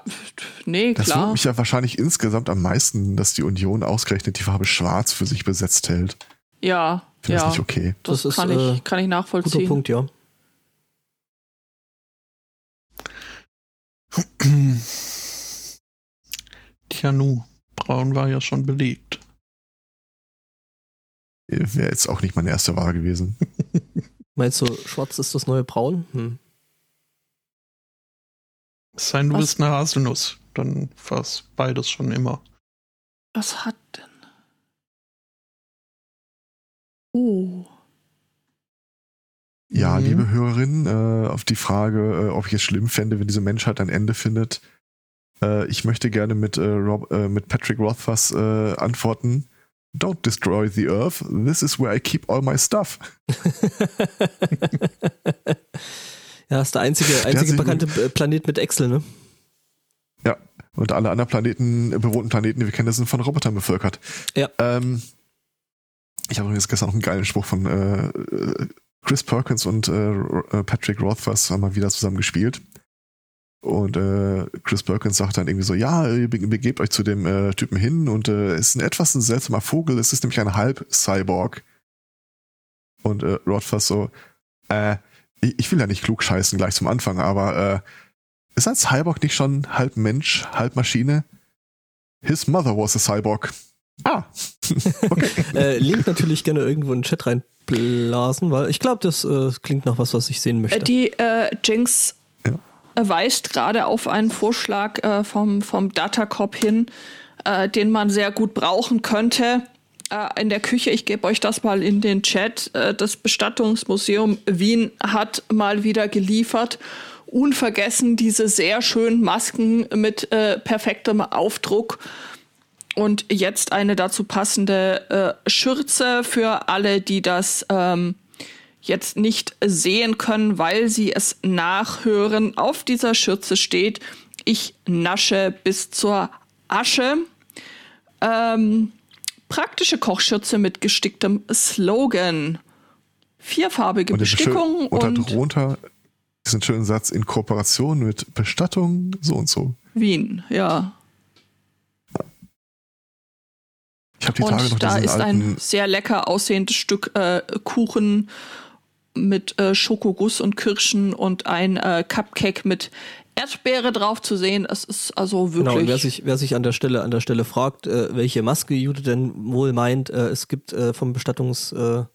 nee, Das wundert klar. mich ja wahrscheinlich insgesamt am meisten, dass die Union ausgerechnet die Farbe Schwarz für sich besetzt hält. Ja, Ich finde ja. das nicht okay. Das, Das ist, kann, äh, ich, kann ich Guter nachvollziehen. Punkt, ja. Tja, nu, braun war ja schon belegt. Wäre jetzt auch nicht meine erste Wahl gewesen. Meinst du, schwarz ist das neue Braun? Hm. Es sei denn, du Was? bist eine Haselnuss. Dann war es beides schon immer. Was hat denn? Oh. Ja, Mhm. liebe Hörerinnen, äh, auf die Frage, äh, ob ich es schlimm fände, wenn diese Menschheit ein Ende findet. Äh, ich möchte gerne mit, äh, Rob, äh, mit Patrick Rothfuss äh, antworten. Don't destroy the Earth. This is where I keep all my stuff. ja, ist der einzige, einzige sich- bekannte Planet mit Excel, ne? Und alle anderen Planeten, äh, bewohnten Planeten, die wir kennen, sind von Robotern bevölkert. Ja. Ähm, ich habe übrigens gestern noch einen geilen Spruch von äh, äh, Chris Perkins und äh, Patrick Rothfuss haben mal wieder zusammen gespielt. Und äh, Chris Perkins sagt dann irgendwie so, ja, ihr be- begebt euch zu dem äh, Typen hin und äh, es ist ein etwas ein seltsamer Vogel, es ist nämlich ein Halb-Cyborg. Und äh, Rothfuss so, äh, ich, ich will ja nicht klug scheißen gleich zum Anfang, aber äh, ist ein Cyborg nicht schon halb Mensch, halb Maschine? His mother was a Cyborg. Ah. okay. äh, Link natürlich gerne irgendwo in den Chat reinblasen, weil ich glaube, das äh, klingt nach was, was ich sehen möchte. Äh, Die äh, Jinx weist gerade auf einen Vorschlag äh, vom, vom Datacop hin, äh, den man sehr gut brauchen könnte. Äh, in der Küche, ich gebe euch das mal in den Chat. Äh, das Bestattungsmuseum Wien hat mal wieder geliefert. Unvergessen diese sehr schönen Masken mit äh, perfektem Aufdruck. Und jetzt eine dazu passende äh, Schürze für alle, die das ähm, jetzt nicht sehen können, weil sie es nachhören. Auf dieser Schürze steht, ich nasche bis zur Asche. Ähm, praktische Kochschürze mit gesticktem Slogan. Vierfarbige Und, diese schön, Bestickung und und darunter diesen schönen Satz in Kooperation mit Bestattung, so und so. Wien, ja. Ich habe die Tage noch Und da diesen ist ein alten, sehr lecker aussehendes Stück äh, Kuchen mit äh, Schokoguss und Kirschen und ein äh, Cupcake mit Erdbeere drauf zu sehen. Es ist also wirklich. Genau, wer sich, wer sich an der Stelle, an der Stelle fragt, äh, welche Maske Jude denn wohl meint, äh, es gibt äh, vom Bestattungsmuseum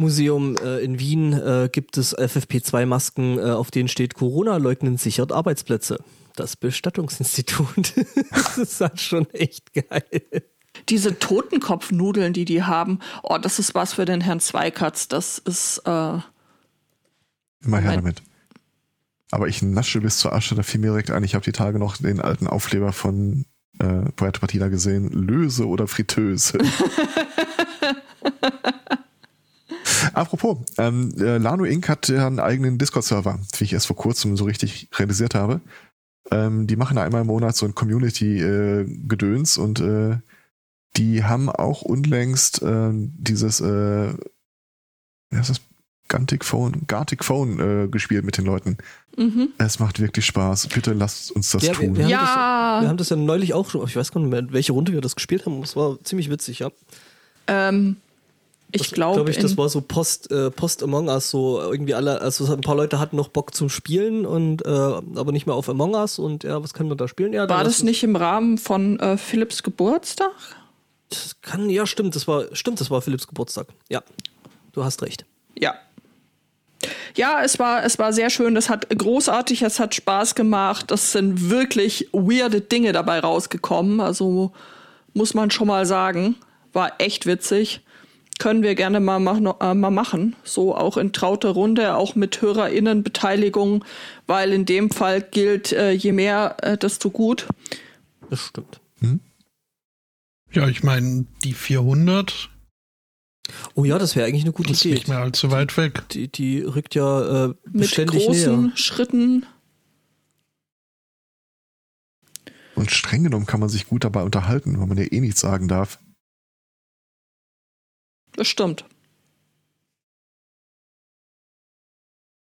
Museum, äh, in Wien äh, gibt es FFP2-Masken, äh, auf denen steht Corona leugnen sichert Arbeitsplätze. Das Bestattungsinstitut. das ist halt schon echt geil. Diese Totenkopfnudeln, die die haben, oh, das ist was für den Herrn Zweikatz. Das ist, äh, immer her damit. Aber ich nasche bis zur Asche, da fiel mir direkt ein, ich habe die Tage noch den alten Aufkleber von äh, Puerto Partida gesehen. Löse oder Fritteuse. Apropos, ähm, äh, Lano Inc. hat ja einen eigenen Discord-Server, wie ich erst vor kurzem so richtig realisiert habe. Ähm, die machen da einmal im Monat so ein Community-Gedöns äh, und äh, die haben auch unlängst äh, dieses, äh, wie heißt das? Gantic Phone, Gartic Phone äh, gespielt mit den Leuten. Mhm. Es macht wirklich Spaß. Bitte lasst uns das Ja, tun. wir, wir, Ja. haben das, wir haben das ja neulich auch schon, ich weiß gar nicht mehr, welche Runde wir das gespielt haben. Das war ziemlich witzig, ja. Ähm, ich Das- glaube, glaub ich, das war so Post, äh, Post Among Us, so irgendwie alle, also ein paar Leute hatten noch Bock zum Spielen und äh, aber nicht mehr auf Among Us und ja, was können wir da spielen? Ja, war das nicht im Rahmen von äh, Philips Geburtstag? Das kann, ja, stimmt, das war, stimmt, das war Philipps Geburtstag. Ja, du hast recht. Ja. Ja, es war, es war sehr schön. Das hat großartig, es hat Spaß gemacht. Das sind wirklich weirde Dinge dabei rausgekommen. Also muss man schon mal sagen. War echt witzig. Können wir gerne mal, mach, äh, mal machen. So auch in trauter Runde, auch mit HörerInnenbeteiligung, weil in dem Fall gilt, äh, je mehr, äh, desto gut. Das stimmt. Ja, ich meine, die 400 Oh ja, das wäre eigentlich eine gute ist Idee. nicht mehr allzu weit weg. Die, die rückt ja äh, Mit beständig großen näher. Schritten. Und streng genommen kann man sich gut dabei unterhalten, weil man ja eh nichts sagen darf. Das stimmt.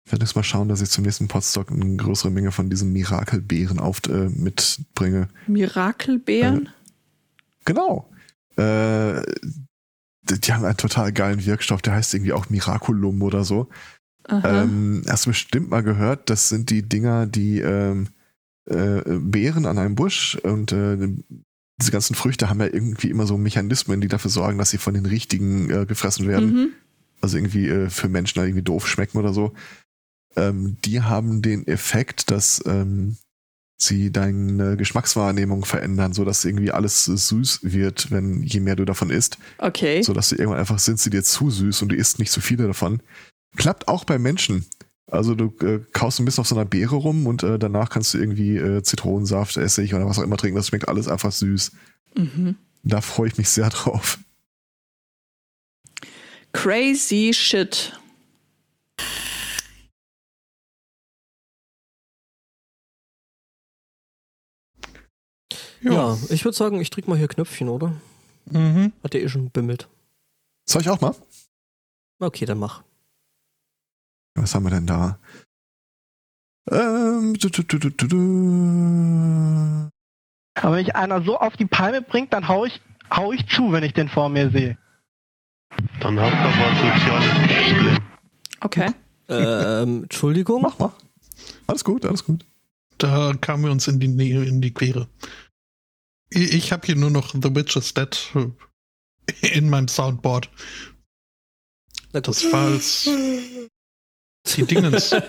Ich werde jetzt mal schauen, dass ich zum nächsten Podstock eine größere Menge von diesen Mirakelbeeren auf, äh, mitbringe. Mirakelbeeren. Genau. Äh, die haben einen total geilen Wirkstoff, der heißt irgendwie auch Miraculum oder so. Ähm, hast du bestimmt mal gehört, das sind die Dinger, die ähm, äh, Beeren an einem Busch und äh, diese ganzen Früchte haben ja irgendwie immer so Mechanismen, die dafür sorgen, dass sie von den richtigen äh, gefressen werden. Mhm. Also irgendwie äh, für Menschen irgendwie doof schmecken oder so. Ähm, die haben den Effekt, dass ähm, sie deine Geschmackswahrnehmung verändern, sodass irgendwie alles süß wird, wenn je mehr du davon isst Okay. so dass du irgendwann einfach sind sie dir zu süß und du isst nicht zu viele davon. Klappt auch bei Menschen. Also du äh, kaust ein bisschen auf so einer Beere rum und äh, danach kannst du irgendwie äh, Zitronensaft, Essig oder was auch immer trinken. Das schmeckt alles einfach süß. Mhm. Da freue ich mich sehr drauf. Crazy shit. Ja, ich würde sagen, ich drück mal hier Knöpfchen, oder? Mhm. Hat der eh schon bimmelt. Soll ich auch mal? Okay, dann mach. Was haben wir denn da? Ähm, du, du, du, du, du, du. Aber wenn mich einer so auf die Palme bringt, dann hau ich, hau ich zu, wenn ich den vor mir sehe. Dann hast du aber ein soziales Problem. Okay. ähm, Entschuldigung. Mach mal. Alles gut, alles gut. Da kamen wir uns in die Nähe, in die Quere. Ich, ich habe hier nur noch The Witch is Dead in meinem Soundboard. Das war als die Dingens.